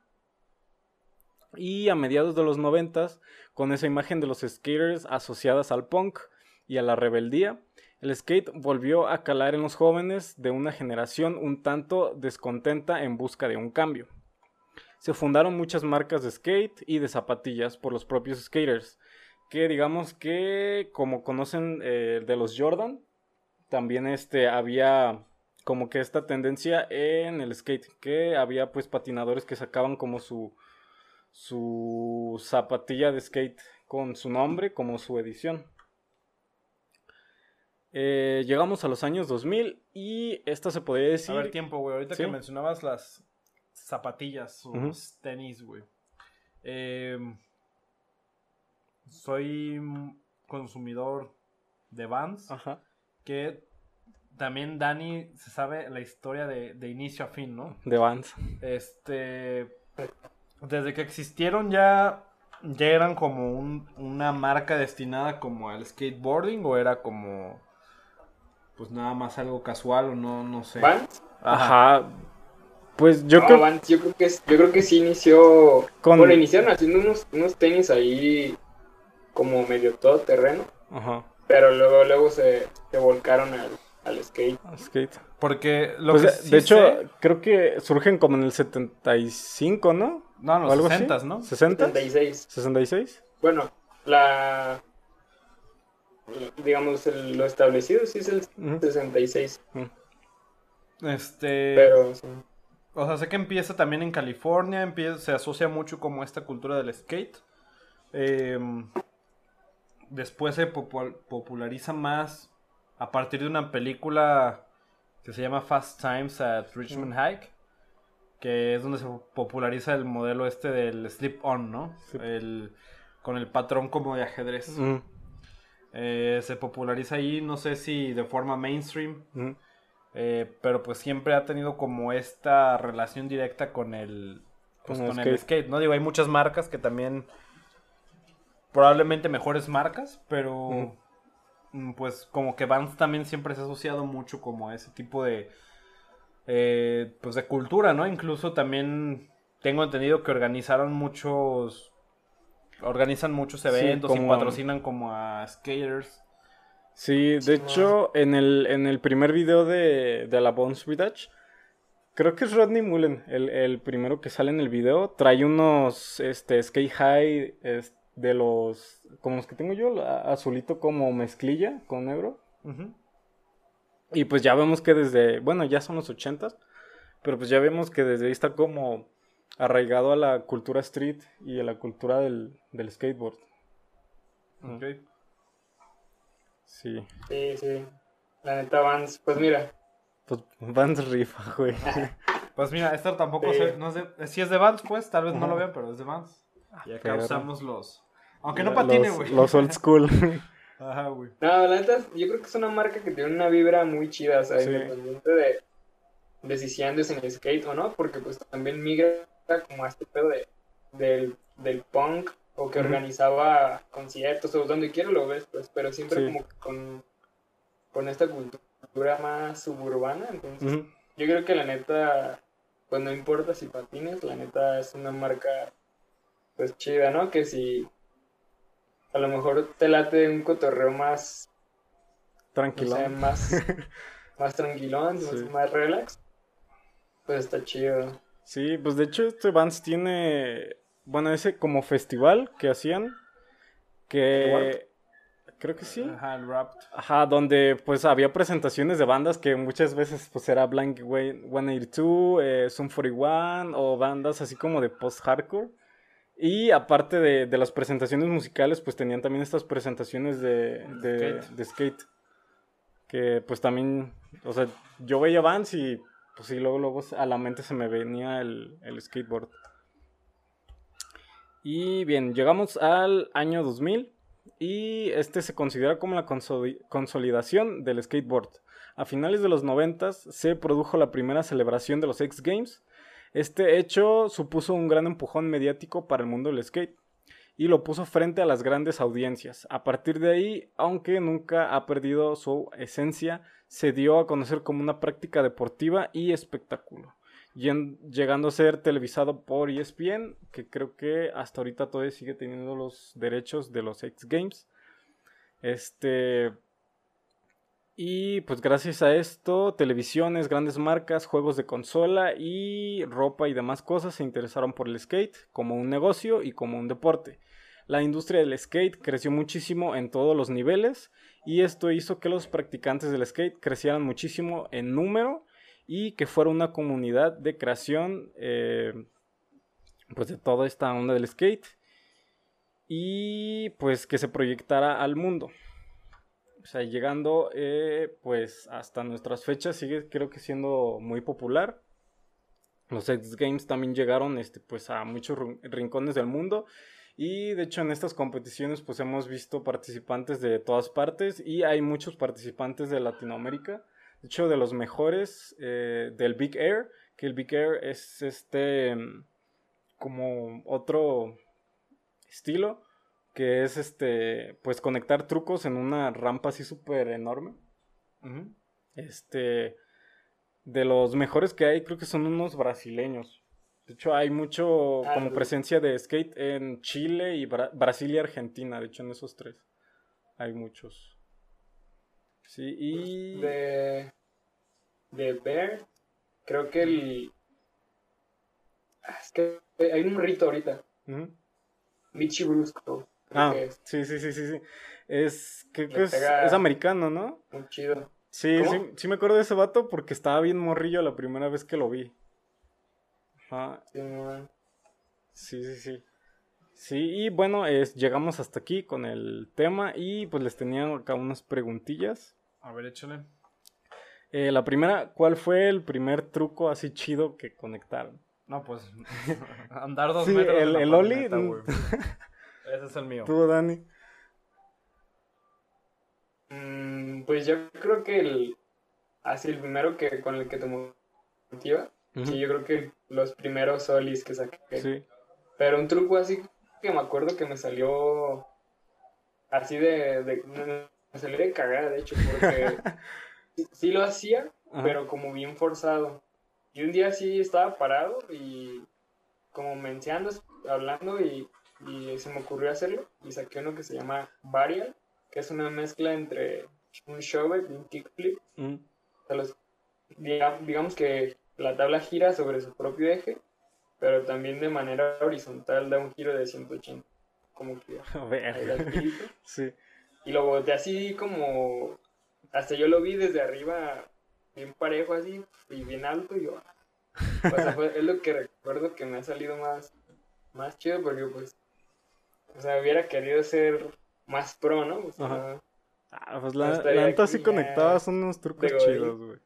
Y a mediados de los noventas, con esa imagen de los skaters asociadas al punk y a la rebeldía, el skate volvió a calar en los jóvenes de una generación un tanto descontenta en busca de un cambio. Se fundaron muchas marcas de skate y de zapatillas por los propios skaters, que digamos que como conocen eh, de los Jordan, también este había como que esta tendencia en el skate, que había pues patinadores que sacaban como su su zapatilla de skate con su nombre como su edición. Eh, llegamos a los años 2000 y esta se podría decir... A ver, tiempo, güey. Ahorita Sí. que mencionabas las zapatillas o los tenis, güey. Eh, soy consumidor de Vans. Ajá. Que también Dani se sabe la historia de, de inicio a fin, ¿no? De Vans. Este. Desde que existieron ya. ¿Ya eran como un- una marca destinada como al skateboarding o era como. Pues nada más algo casual o no, no sé. Vans. Ajá. Pues yo No, creo Vans, yo creo que yo creo que sí inició. Con- Bueno, iniciaron haciendo unos, unos tenis ahí como medio todo terreno. Ajá. Pero luego, luego se, se volcaron al, al skate. Skate. Porque lo Pues, que de, sí de hecho, sé- creo que surgen como en el 75, ¿no? No, los algo así. 60, ¿no? ¿60? 76. 66. Bueno, la. Digamos, el- lo establecido sí es el Ujú. 66. Este. Pero. sí. O sea, sé que empieza también en California, empieza, se asocia mucho como esta cultura del skate. Em, después se popu- populariza más a partir de una película que se llama Fast Times at Richmond Hike, que es donde se populariza el modelo este del slip-on, ¿no? Sí. El, con el patrón como de ajedrez. Ujú, Eh, se populariza ahí, no sé si de forma mainstream, ujú. eh, pero pues siempre ha tenido como esta relación directa con el, pues, Con el skate, ¿no? Digo, hay muchas marcas que también, probablemente mejores marcas, pero mm, pues como que Vans también siempre se ha asociado mucho como a ese tipo de, eh, pues de cultura, ¿no? Incluso también tengo entendido que organizaron muchos, organizan muchos Sí, eventos y patrocinan como a skaters. Sí, de hecho, en el, en el primer video de, de la Bones Village, creo que es Rodney Mullen, el, el primero que sale en el video, trae unos este, skate high es- de los, como los que tengo yo, azulito como mezclilla con negro. Y pues ya vemos que desde, bueno, ya son los ochentas, pero pues ya vemos que desde ahí está como arraigado a la cultura street y a la cultura del, del skateboard. Ok. Sí, Sí, sí. La neta, Vans. Pues mira. pues Vans rifa, güey. Pues mira, esto tampoco Sí. sé, no sé, si es de Vans, pues, tal vez no lo vean, pero es de Vans. Y acá usamos los... Aunque no patine, güey. Los old school. Ajá, güey. No, la neta, yo creo que es una marca que tiene una vibra muy chida, o sea, Sí. de, de si andes en el skate o no, porque pues también migra como a este pedo de, del, del punk o que organizaba conciertos o donde quiera lo ves, pues, pero siempre Sí. como que con, con esta cultura más suburbana, entonces yo creo que la neta, pues no importa si patines, la neta es una marca pues chida, ¿no? Que si a lo mejor te late un cotorreo más no Tranquilo. sé, más, más tranquilón, más- Sí. más relax, pues está chido. Sí, pues de hecho este Vans tiene, bueno, ese como festival que hacían, que creo que sí. Ajá, el rap. Ajá, donde pues había presentaciones de bandas que muchas veces pues era Blank 182, eh, Sum 41 o bandas así como de post-hardcore. Y aparte de, de las presentaciones musicales pues tenían también estas presentaciones de, de, Skate. de skate. Que pues también, o sea, yo veía Vans y pues sí, luego, luego a la mente se me venía el, el skateboard. Y bien, llegamos al año 2000 y este se considera como la consoli- consolidación del skateboard. A finales de los 90 se produjo la primera celebración de los X Games. Este hecho supuso un gran empujón mediático para el mundo del skate y lo puso frente a las grandes audiencias. A partir de ahí, aunque nunca ha perdido su esencia, se dio a conocer como una práctica deportiva y espectáculo, llegando a ser televisado por ESPN, que creo que hasta ahorita todavía sigue teniendo los derechos de los X Games. Este. Y pues gracias a esto, televisiones, grandes marcas, juegos de consola y ropa y demás cosas se interesaron por el skate como un negocio y como un deporte. La industria del skate creció muchísimo en todos los niveles y esto hizo que los practicantes del skate crecieran muchísimo en número y que fuera una comunidad de creación eh, pues de toda esta onda del skate y pues que se proyectara al mundo. O sea, llegando eh, pues hasta nuestras fechas sigue creo que siendo muy popular. Los X Games también llegaron este, pues a muchos rin- rincones del mundo Y de hecho en estas competiciones pues hemos visto participantes de todas partes y hay muchos participantes de Latinoamérica. De hecho de los mejores eh, del Big Air, que el Big Air es este mm, como otro estilo que es este pues conectar trucos en una rampa así súper enorme. Este de los mejores que hay creo que son unos brasileños. De hecho, hay mucho Ah, como presencia de skate en Chile y Bra- Brasil y Argentina. De hecho, en esos tres hay muchos. Sí, y... De, de Bear, creo que el. Ah, Es que hay un rito ahorita. Ujú. Michi Brusco. Ah, es sí, sí, sí, sí, sí. Es, creo que es, pega- es americano, ¿no? muy chido. Sí, ¿Cómo? sí, sí me acuerdo de ese vato porque estaba bien morrillo la primera vez que lo vi. Ajá, Sí, man. sí, sí, sí. Sí, y bueno, es, llegamos hasta aquí con el tema y pues les tenía acá unas preguntillas. A ver, échale. Eh, la primera, ¿cuál fue el primer truco así chido que conectaron? No, pues. andar dos Sí, metros. en el- la el güey. Ese es el mío. ¿Tú, Dani? Mm, pues yo creo que el. Así el primero que con el que te motiva. Sí, yo creo que los primeros solis que saqué. Sí. Pero un truco así que me acuerdo que me salió así de, de- me salió de cagada, de hecho, porque sí, sí lo hacía, Ajá. pero como bien forzado. Y un día sí estaba parado y como mencionando, hablando y, y se me ocurrió hacerlo y saqué uno que se llama Varial, que es una mezcla entre un shove y un kickflip. Mm. O sea, los- diga- digamos que la tabla gira sobre su propio eje, pero también de manera horizontal da un giro de 180. Como que A ver. Sí. Y lo boté así como. Hasta yo lo vi desde arriba, bien parejo así, y bien alto. Y yo. O sea, fue- es lo que recuerdo que me ha salido más, más chido, porque pues. O sea, hubiera querido ser más pro, ¿no? O sea, Ajá. Ah, pues la, la neta sí aquí conectabas ya unos trucos chidos, güey.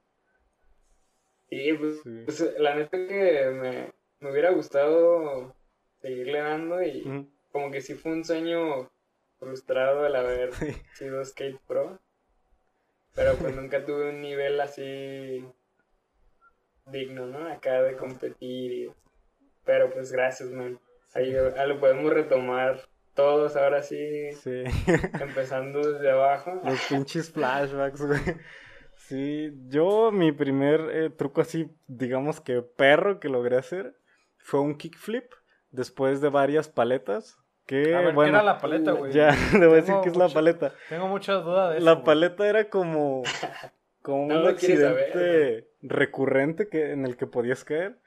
Sí, pues, Sí. pues, la neta que me, me hubiera gustado seguirle dando y como que sí fue un sueño frustrado el haber sido skate pro, pero pues nunca tuve un nivel así digno, ¿no? Acá de competir y... Pero pues gracias, man. Ahí, ahí lo podemos retomar todos ahora sí, Sí. empezando desde abajo. Los pinches flashbacks, güey. Sí, yo mi primer eh, truco así, digamos que perro que logré hacer fue un kickflip después de varias paletas. Que A ver, ¿qué bueno, era la paleta, güey? ya le voy a decir Tengo que es la paleta. Tengo muchas dudas de eso. La paleta era como, como No un saber, accidente recurrente que, en el que podías caer,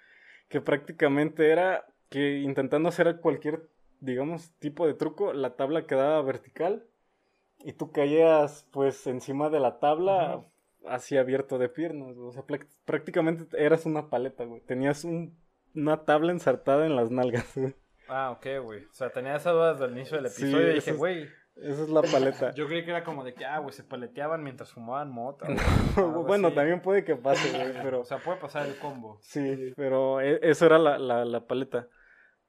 que prácticamente era que intentando hacer cualquier, digamos, tipo de truco, la tabla quedaba vertical y tú caías pues encima de la tabla así abierto de piernas, o sea, prácticamente eras una paleta, güey. Tenías un- una tabla ensartada en las nalgas, güey. Ah, ok, güey. O sea, tenía esas dudas del inicio del Sí, episodio y dije, es- güey. Esa es la paleta. Yo creí que era como de que, ah, güey, se paleteaban mientras fumaban mota. bueno, así. también puede que pase, güey, pero... O sea, puede pasar el combo. Sí, pero e- eso era la, la, la paleta.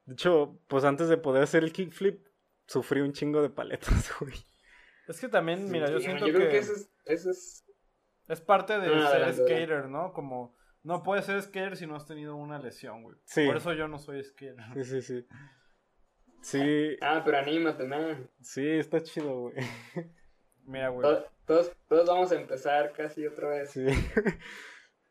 De hecho, pues antes de poder hacer el kickflip, sufrí un chingo de paletas, güey. Es que también, mira, yo siento creo que, que eso es, eso es es parte de No, ser skater, ¿no? Como, no puedes ser skater si no has tenido una lesión, güey. Sí. Por eso yo no soy skater. Sí, sí, sí. Sí, Ah, pero anímate, man. sí, está chido, güey. Mira, güey. To- Todos, todos vamos a empezar casi otra vez. Sí.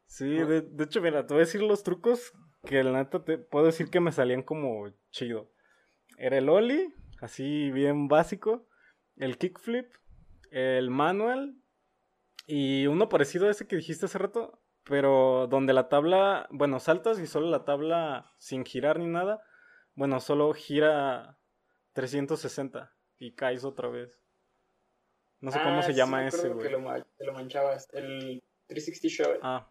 Sí, de, de hecho, mira, te voy a decir los trucos que la neta te puedo decir que me salían como chido. Era el ollie, así bien básico, el kickflip, el manual y uno parecido a ese que dijiste hace rato, pero donde la tabla, bueno, saltas y solo la tabla sin girar ni nada, bueno, solo gira 360 y caes otra vez. No sé cómo Ah, se sí llama ese, güey. Que lo, ma- que lo manchabas. El 360 Shove. Ah,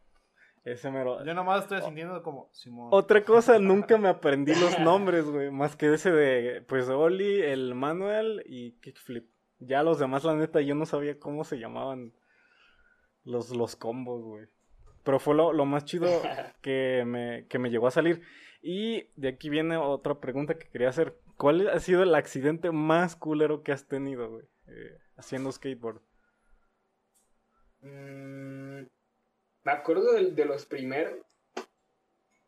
ese mero. Yo nomás estoy sintiendo como Simón. Otra cosa, nunca me aprendí los nombres, güey. Más que ese de, pues, Oli, el Manuel y Kickflip. Ya los demás, la neta, yo no sabía cómo se llamaban los, los combos, güey. Pero fue lo, lo más chido que me, que me llegó a salir. Y de aquí viene otra pregunta que quería hacer. ¿Cuál ha sido el accidente más culero que has tenido, güey? eh, haciendo skateboard. Mm, me acuerdo de, de los primeros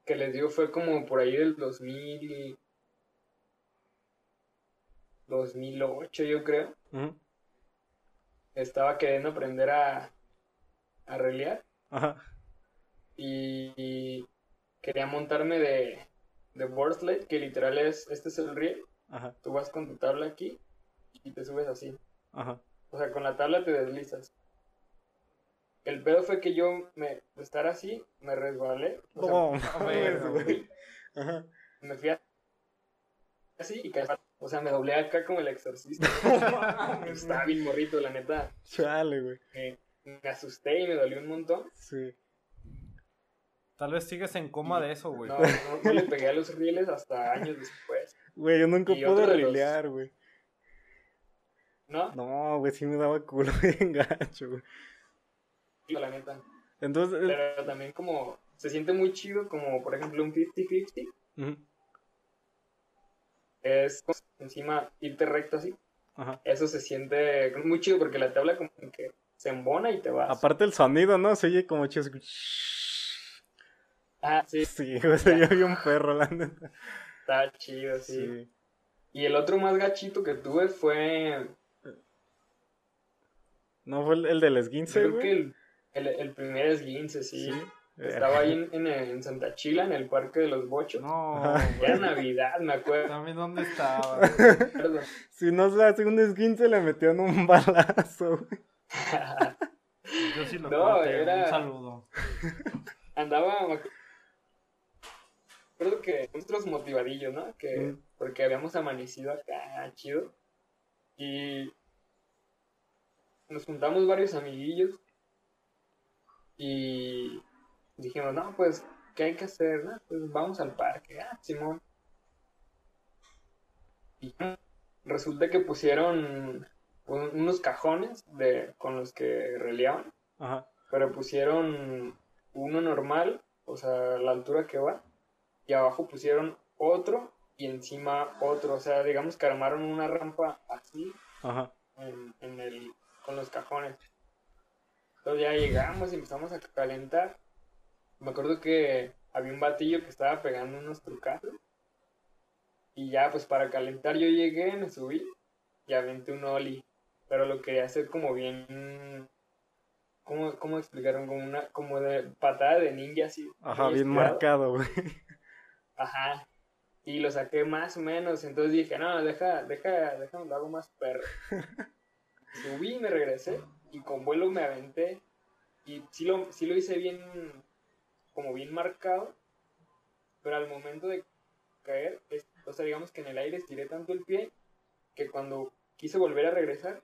que les digo fue como por ahí del 2000 2008 yo creo. Estaba queriendo aprender a a reliar Ajá. y, y quería montarme de de que literal es este es el riel. Ajá. Tú vas con tu tabla aquí y te subes así. Ajá. O sea, con la tabla te deslizas. El pedo fue que yo, me, de estar así, me resbalé. O sea, No, ver, mames, güey. Ajá. me fui así y caí. O sea, me doblé acá como el exorcista. Estaba bien morrito, la neta. Chale, güey. Me, me asusté y me dolió un montón. Sí. Tal vez sigues en coma de eso, güey. No, no, no le pegué a los rieles hasta años después. Güey, yo nunca Y pude los- rilear, güey. ¿No? No, güey, sí me daba culo bien gacho, güey. La neta. Entonces, Pero también como se siente muy chido, como por ejemplo un 50-50. ujú, Es encima irte recto así. ajá. Eso se siente muy chido porque la tabla como que se embona y te vas. Aparte el sonido, ¿no? Se oye como chido. Ah, sí, Sí, güey, se oye bien perro, la neta. está chido, sí. Sí. Y el otro más gachito que tuve fue, ¿No fue el, el del esguince, güey? El, el, primer esguince, sí. Sí. Estaba ahí en, en, en Santa Chila, en el Parque de los Bochos. No. Era güey. Navidad, me acuerdo. También dónde estaba. Si no se hace un esguince, le metían un balazo, güey. Yo sí lo No, conté. era- Un saludo. Andaba, acuerdo que nosotros motivadillos, ¿no? Que, Mm. porque habíamos amanecido acá, chido. Y nos juntamos varios amiguillos. Y dijimos, no, pues, ¿qué hay que hacer? no? Pues vamos al parque. Ah, Simón. Y resulta que pusieron un- unos cajones de, con los que reliaban Ajá. pero pusieron uno normal, o sea, la altura que va, y abajo pusieron otro y encima otro, o sea, digamos que armaron una rampa así Ajá. en, en el, con los cajones. Entonces ya llegamos y empezamos a calentar. Me acuerdo que había un batillo que estaba pegando unos trucazos. Y ya, pues para calentar yo llegué, me subí y aventé un ollie. Pero lo quería hacer como bien. ¿Cómo, cómo explicaron? Como una como de patada de ninja así. Ajá, bien estirado. marcado, güey. Ajá. Y lo saqué más o menos. Entonces dije, no, deja, deja, déjame lo hago más perro. Subí y me regresé. Y con vuelo me aventé. Y sí lo, sí lo hice bien, como bien marcado. Pero al momento de caer, es- o sea, digamos que en el aire estiré tanto el pie que cuando quise volver a regresar,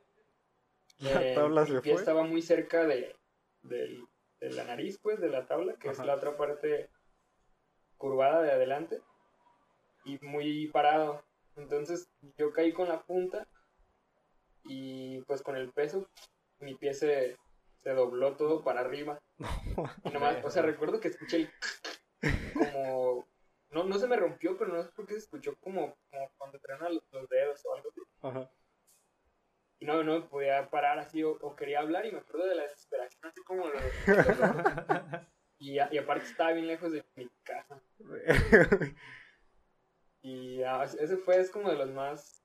La eh, tabla se pie fue. estaba muy cerca de, del- de la nariz, pues, de la tabla, que Ajá. es la otra parte curvada de adelante y muy parado. Entonces yo caí con la punta y pues con el peso mi pie se, se dobló todo para arriba. Y nomás, o sea, recuerdo que escuché el como no, no se me rompió, pero no sé por qué se escuchó como, como cuando truenan los, los dedos o algo así. Ajá. Y no, no me podía parar así o, o quería hablar y me acuerdo de la desesperación, así como lo- lo- y, y aparte estaba bien lejos de mi casa. Y ah, ese fue es como de los más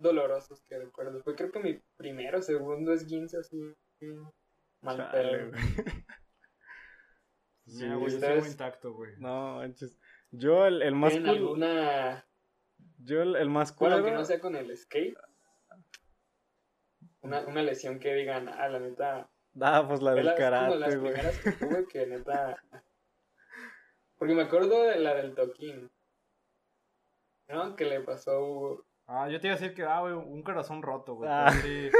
dolorosos que recuerdo. Fue creo que mi primero, segundo esguince así. Mal Chale, pelo. güey. Yo intacto, güey. No, manches. Yo el, el más ¿Tienen cool. alguna, Yo el, el más cool. bueno, aunque no sea con el skate? Una, una lesión que digan, ah, la neta, Ah, pues la Es del es karate, las güey. primeras que tuve que neta. Porque me acuerdo de la del toquín. ¿No? Que le pasó a Hugo. Ah, yo te iba a decir que, ah, güey, un corazón roto, güey. Ah. Sí,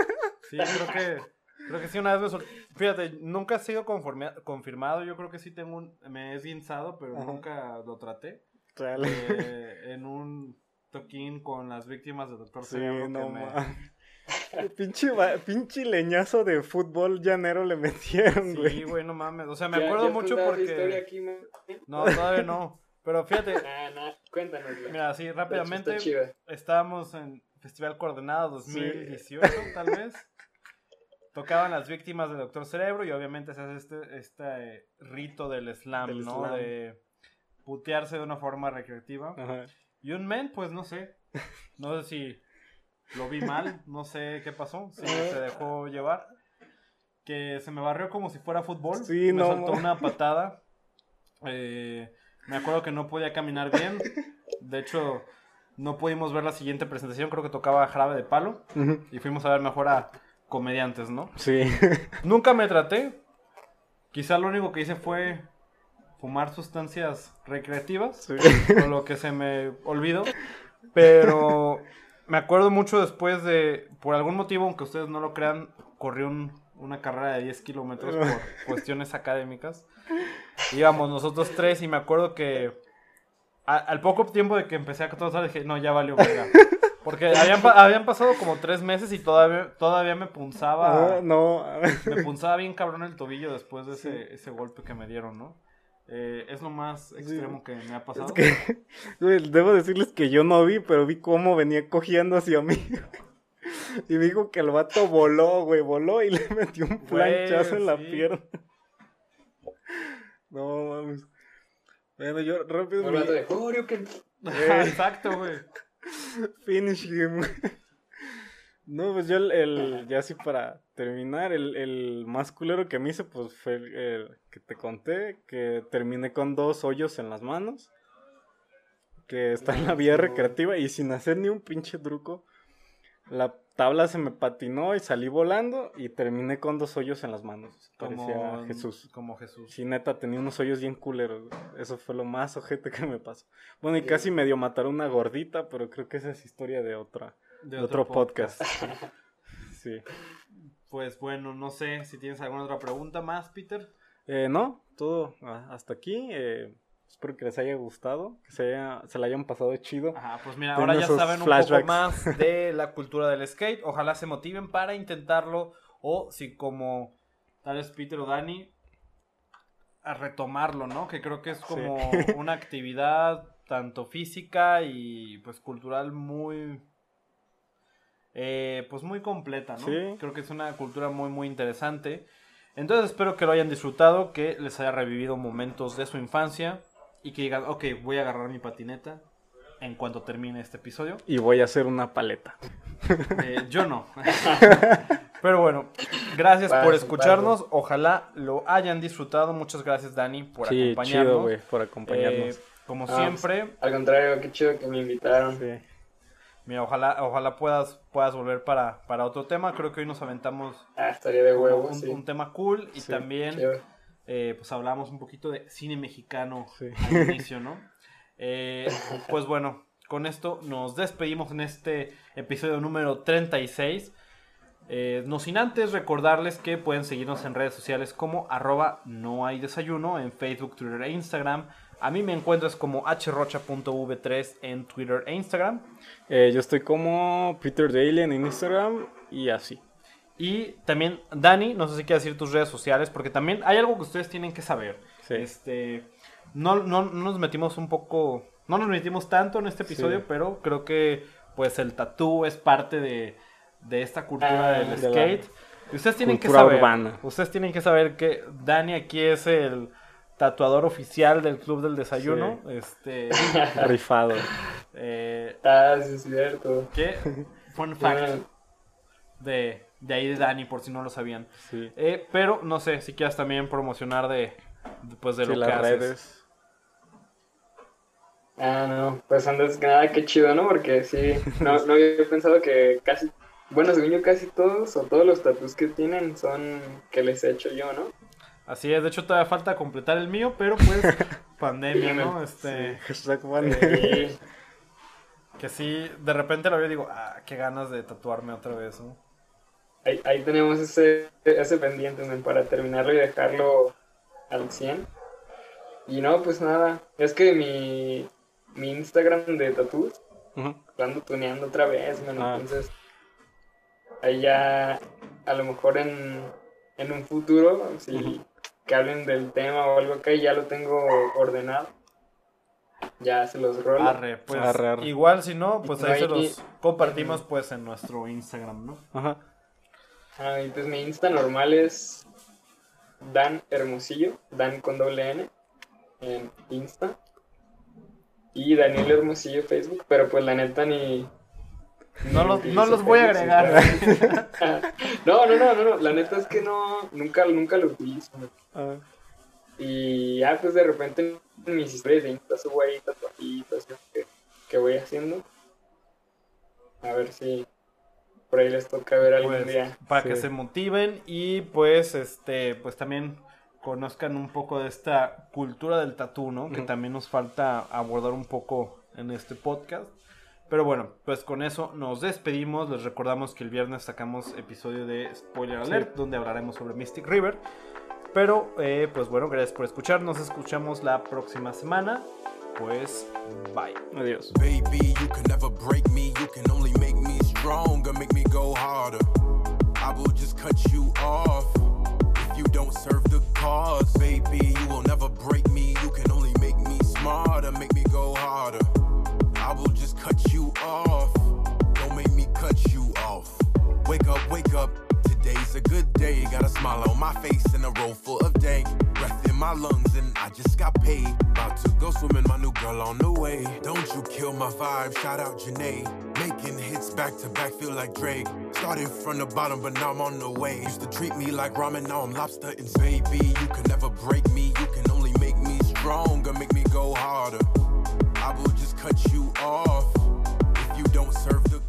sí, creo que, creo que sí una vez me sol- Fíjate, nunca ha sido conforme- confirmado, yo creo que sí tengo un, me he esguinzado, pero Ajá. nunca lo traté. Chale. Eh, en un toquín con las víctimas del doctor Sí, Cerebro que no me- mames. pinche, pinche leñazo de fútbol llanero le metieron, güey. Sí, güey, no mames. O sea, me ¿Ya- acuerdo ya mucho historia porque... aquí, man? No, todavía no. Pero fíjate, Ah, no, cuéntanos. mira, así rápidamente, Está estábamos en Festival Coordenado 2018, tal vez. Tocaban las víctimas del Doctor Cerebro y obviamente se hace este, este rito del slam, Del ¿no? slam. De putearse de una forma recreativa. Ajá. Y un men, pues no sé. No sé si lo vi mal, no sé qué pasó, si se dejó llevar. Que se me barrió como si fuera fútbol. Sí, me no, soltó ma. una patada. Eh, me acuerdo que no podía caminar bien. De hecho, no pudimos ver la siguiente presentación. Creo que tocaba Jarabe de Palo. Y fuimos a ver mejor a comediantes, ¿no? Sí. Nunca me traté. Quizá lo único que hice fue fumar sustancias recreativas sí. con lo que se me olvidó. Pero me acuerdo mucho después de, por algún motivo, aunque ustedes no lo crean, corrí un- una carrera de 10 kilómetros por cuestiones académicas. Íbamos nosotros tres y me acuerdo que a- al poco tiempo de que empecé a trotar dije, no, ya valió verga. Porque habían, habían pasado como tres meses y todavía, todavía me punzaba Ah, no. me punzaba bien cabrón el tobillo después de ese, ese golpe que me dieron, ¿no? Eh, es lo más extremo que me ha pasado. Es que, güey, debo decirles que yo no vi, pero vi cómo venía cogiendo hacia mí. Y me dijo que el vato voló, güey, voló y le metió un Güey, planchazo en la sí. pierna. No mames. Bueno, yo rápido Un mi rato de Horyuken. Exacto, güey. finish him. No, pues yo el, el- ya así para terminar, el, el más culero que me hice pues fue el, el que te conté, que terminé con dos hoyos en las manos, que está en la vía recreativa y sin hacer ni un pinche truco, la tabla se me patinó y salí volando y terminé con dos hoyos en las manos. Parecía Como Jesús. Como Jesús. Sí, neta, tenía unos hoyos bien culeros. Eso fue lo más ojete que me pasó. Bueno, y Sí. casi medio mataron una gordita, pero creo que esa es historia de otra, De de otro, podcast. sí. Pues bueno, no sé si tienes alguna otra pregunta más, Peter. Eh, no, todo ah, hasta aquí. eh, espero que les haya gustado, que se, haya, se la hayan pasado chido. Ajá, pues mira, ahora ya saben un flashbacks. poco más de la cultura del skate. Ojalá se motiven para intentarlo. O si como tal vez Peter o Dani, a retomarlo, ¿no? Que creo que es como una actividad tanto física y pues cultural muy... eh, pues muy completa, ¿no? Sí. Creo que es una cultura muy muy interesante. Entonces espero que lo hayan disfrutado, que les haya revivido momentos de su infancia y que digan, ok, voy a agarrar mi patineta en cuanto termine este episodio. Y voy a hacer una paleta. Eh, yo no. Pero bueno, gracias por escucharnos. Ojalá lo hayan disfrutado. Muchas gracias, Dani, por sí, acompañarnos. chido, güey, por Eh, acompañarnos. como Ah, siempre, Al contrario, qué chido que me invitaron. Sí. mira, ojalá, ojalá puedas, puedas volver para, para otro tema. Creo que hoy nos aventamos Ah, estaría de como huevos, un, sí. un tema cool y Sí, también Chido. Eh, pues hablamos un poquito de cine mexicano Sí. al inicio, ¿no? Eh, pues bueno, con esto nos despedimos en este episodio número 36. Eh, no sin antes recordarles que pueden seguirnos en redes sociales como arroba no hay desayuno en Facebook, Twitter e Instagram. A mí me encuentras como hrocha.v3 en Twitter e Instagram. Eh, yo estoy como Peter Daly en Instagram y así. Y también, Dani, no sé si quieres decir tus redes sociales, porque también hay algo que ustedes tienen que saber. Sí. Este, no, no, no nos metimos un poco, no nos metimos tanto en este episodio, Sí. pero creo que pues el tatú es parte de, de esta cultura Ah, del de la skate. Y ustedes tienen que cultura saber, urbana. ustedes tienen que saber que Dani aquí es el tatuador oficial del Club del Desayuno. Este, Rifado. eh, Ah, sí, es cierto. que, fun fact de, de ahí de Dani, por si no lo sabían. Sí. Eh, pero no sé si quieras también promocionar de, de, pues, de Sí, lo que las haces. redes. Ah, no, pues antes que nada, qué chido, ¿no? Porque sí, no, no había pensado que casi, bueno, según yo casi todos o todos los tatuajes que tienen son que les he hecho yo, ¿no? Así es, de hecho todavía falta completar el mío, pero pues pandemia, ¿no? Este, Sí. Sí, que sí, de repente lo veo y digo, ah, qué ganas de tatuarme otra vez, ¿no? Ahí, ahí tenemos ese, ese pendiente, men, para terminarlo y dejarlo al 100. Y no, pues nada, es que mi, mi Instagram de lo ando tuneando otra vez, man, Ah. entonces ahí ya a lo mejor en, en un futuro, si que hablen del tema o algo acá, ya lo tengo ordenado. ya se los rolo. Arre, pues Arre, arre. igual si no, pues No ahí hay se los compartimos pues en nuestro Instagram, ¿no? Ajá. Ah, y pues mi Insta normal es Dan Hermosillo, Dan con doble N en Insta. Y Daniel Hermosillo Facebook, pero pues la neta ni... No ni los, no los voy a agregar. No, no, no, no, no, la neta es que no, nunca, nunca lo utilizo. Ah, Y ya pues de repente en mis historias de Insta subo ahí tatuajitos que, que voy haciendo. A ver si por ahí les toca ver algún Pues, día. para Sí. que se motiven y pues este pues también conozcan un poco de esta cultura del tatú, ¿no? Que también nos falta abordar un poco en este podcast. Pero bueno, pues con eso nos despedimos. Les recordamos que el viernes sacamos episodio de Spoiler Alert, donde hablaremos sobre Mystic River. Pero, eh, pues bueno, gracias por escuchar. Nos escuchamos la próxima semana. Pues, bye. adiós. Baby, you can never break me. You can only make me stronger, make me go harder. I will just cut you off if you don't serve the cause. Baby, you will never break me. You can only make me smarter, make me go harder. I will just cut you off. Don't make me cut you off. Wake up, wake up. Today's a good day. Got a smile on my face and a roll full of dank my lungs and I just got paid. About to go swimming, my new girl on the way. Don't you kill my vibe, shout out Janae. Making hits back to back, feel like Drake. Started from the bottom, but now I'm on the way. Used to treat me like ramen, now I'm lobster and baby. You can never break me, you can only make me stronger, make me go harder. I will just cut you off if you don't serve the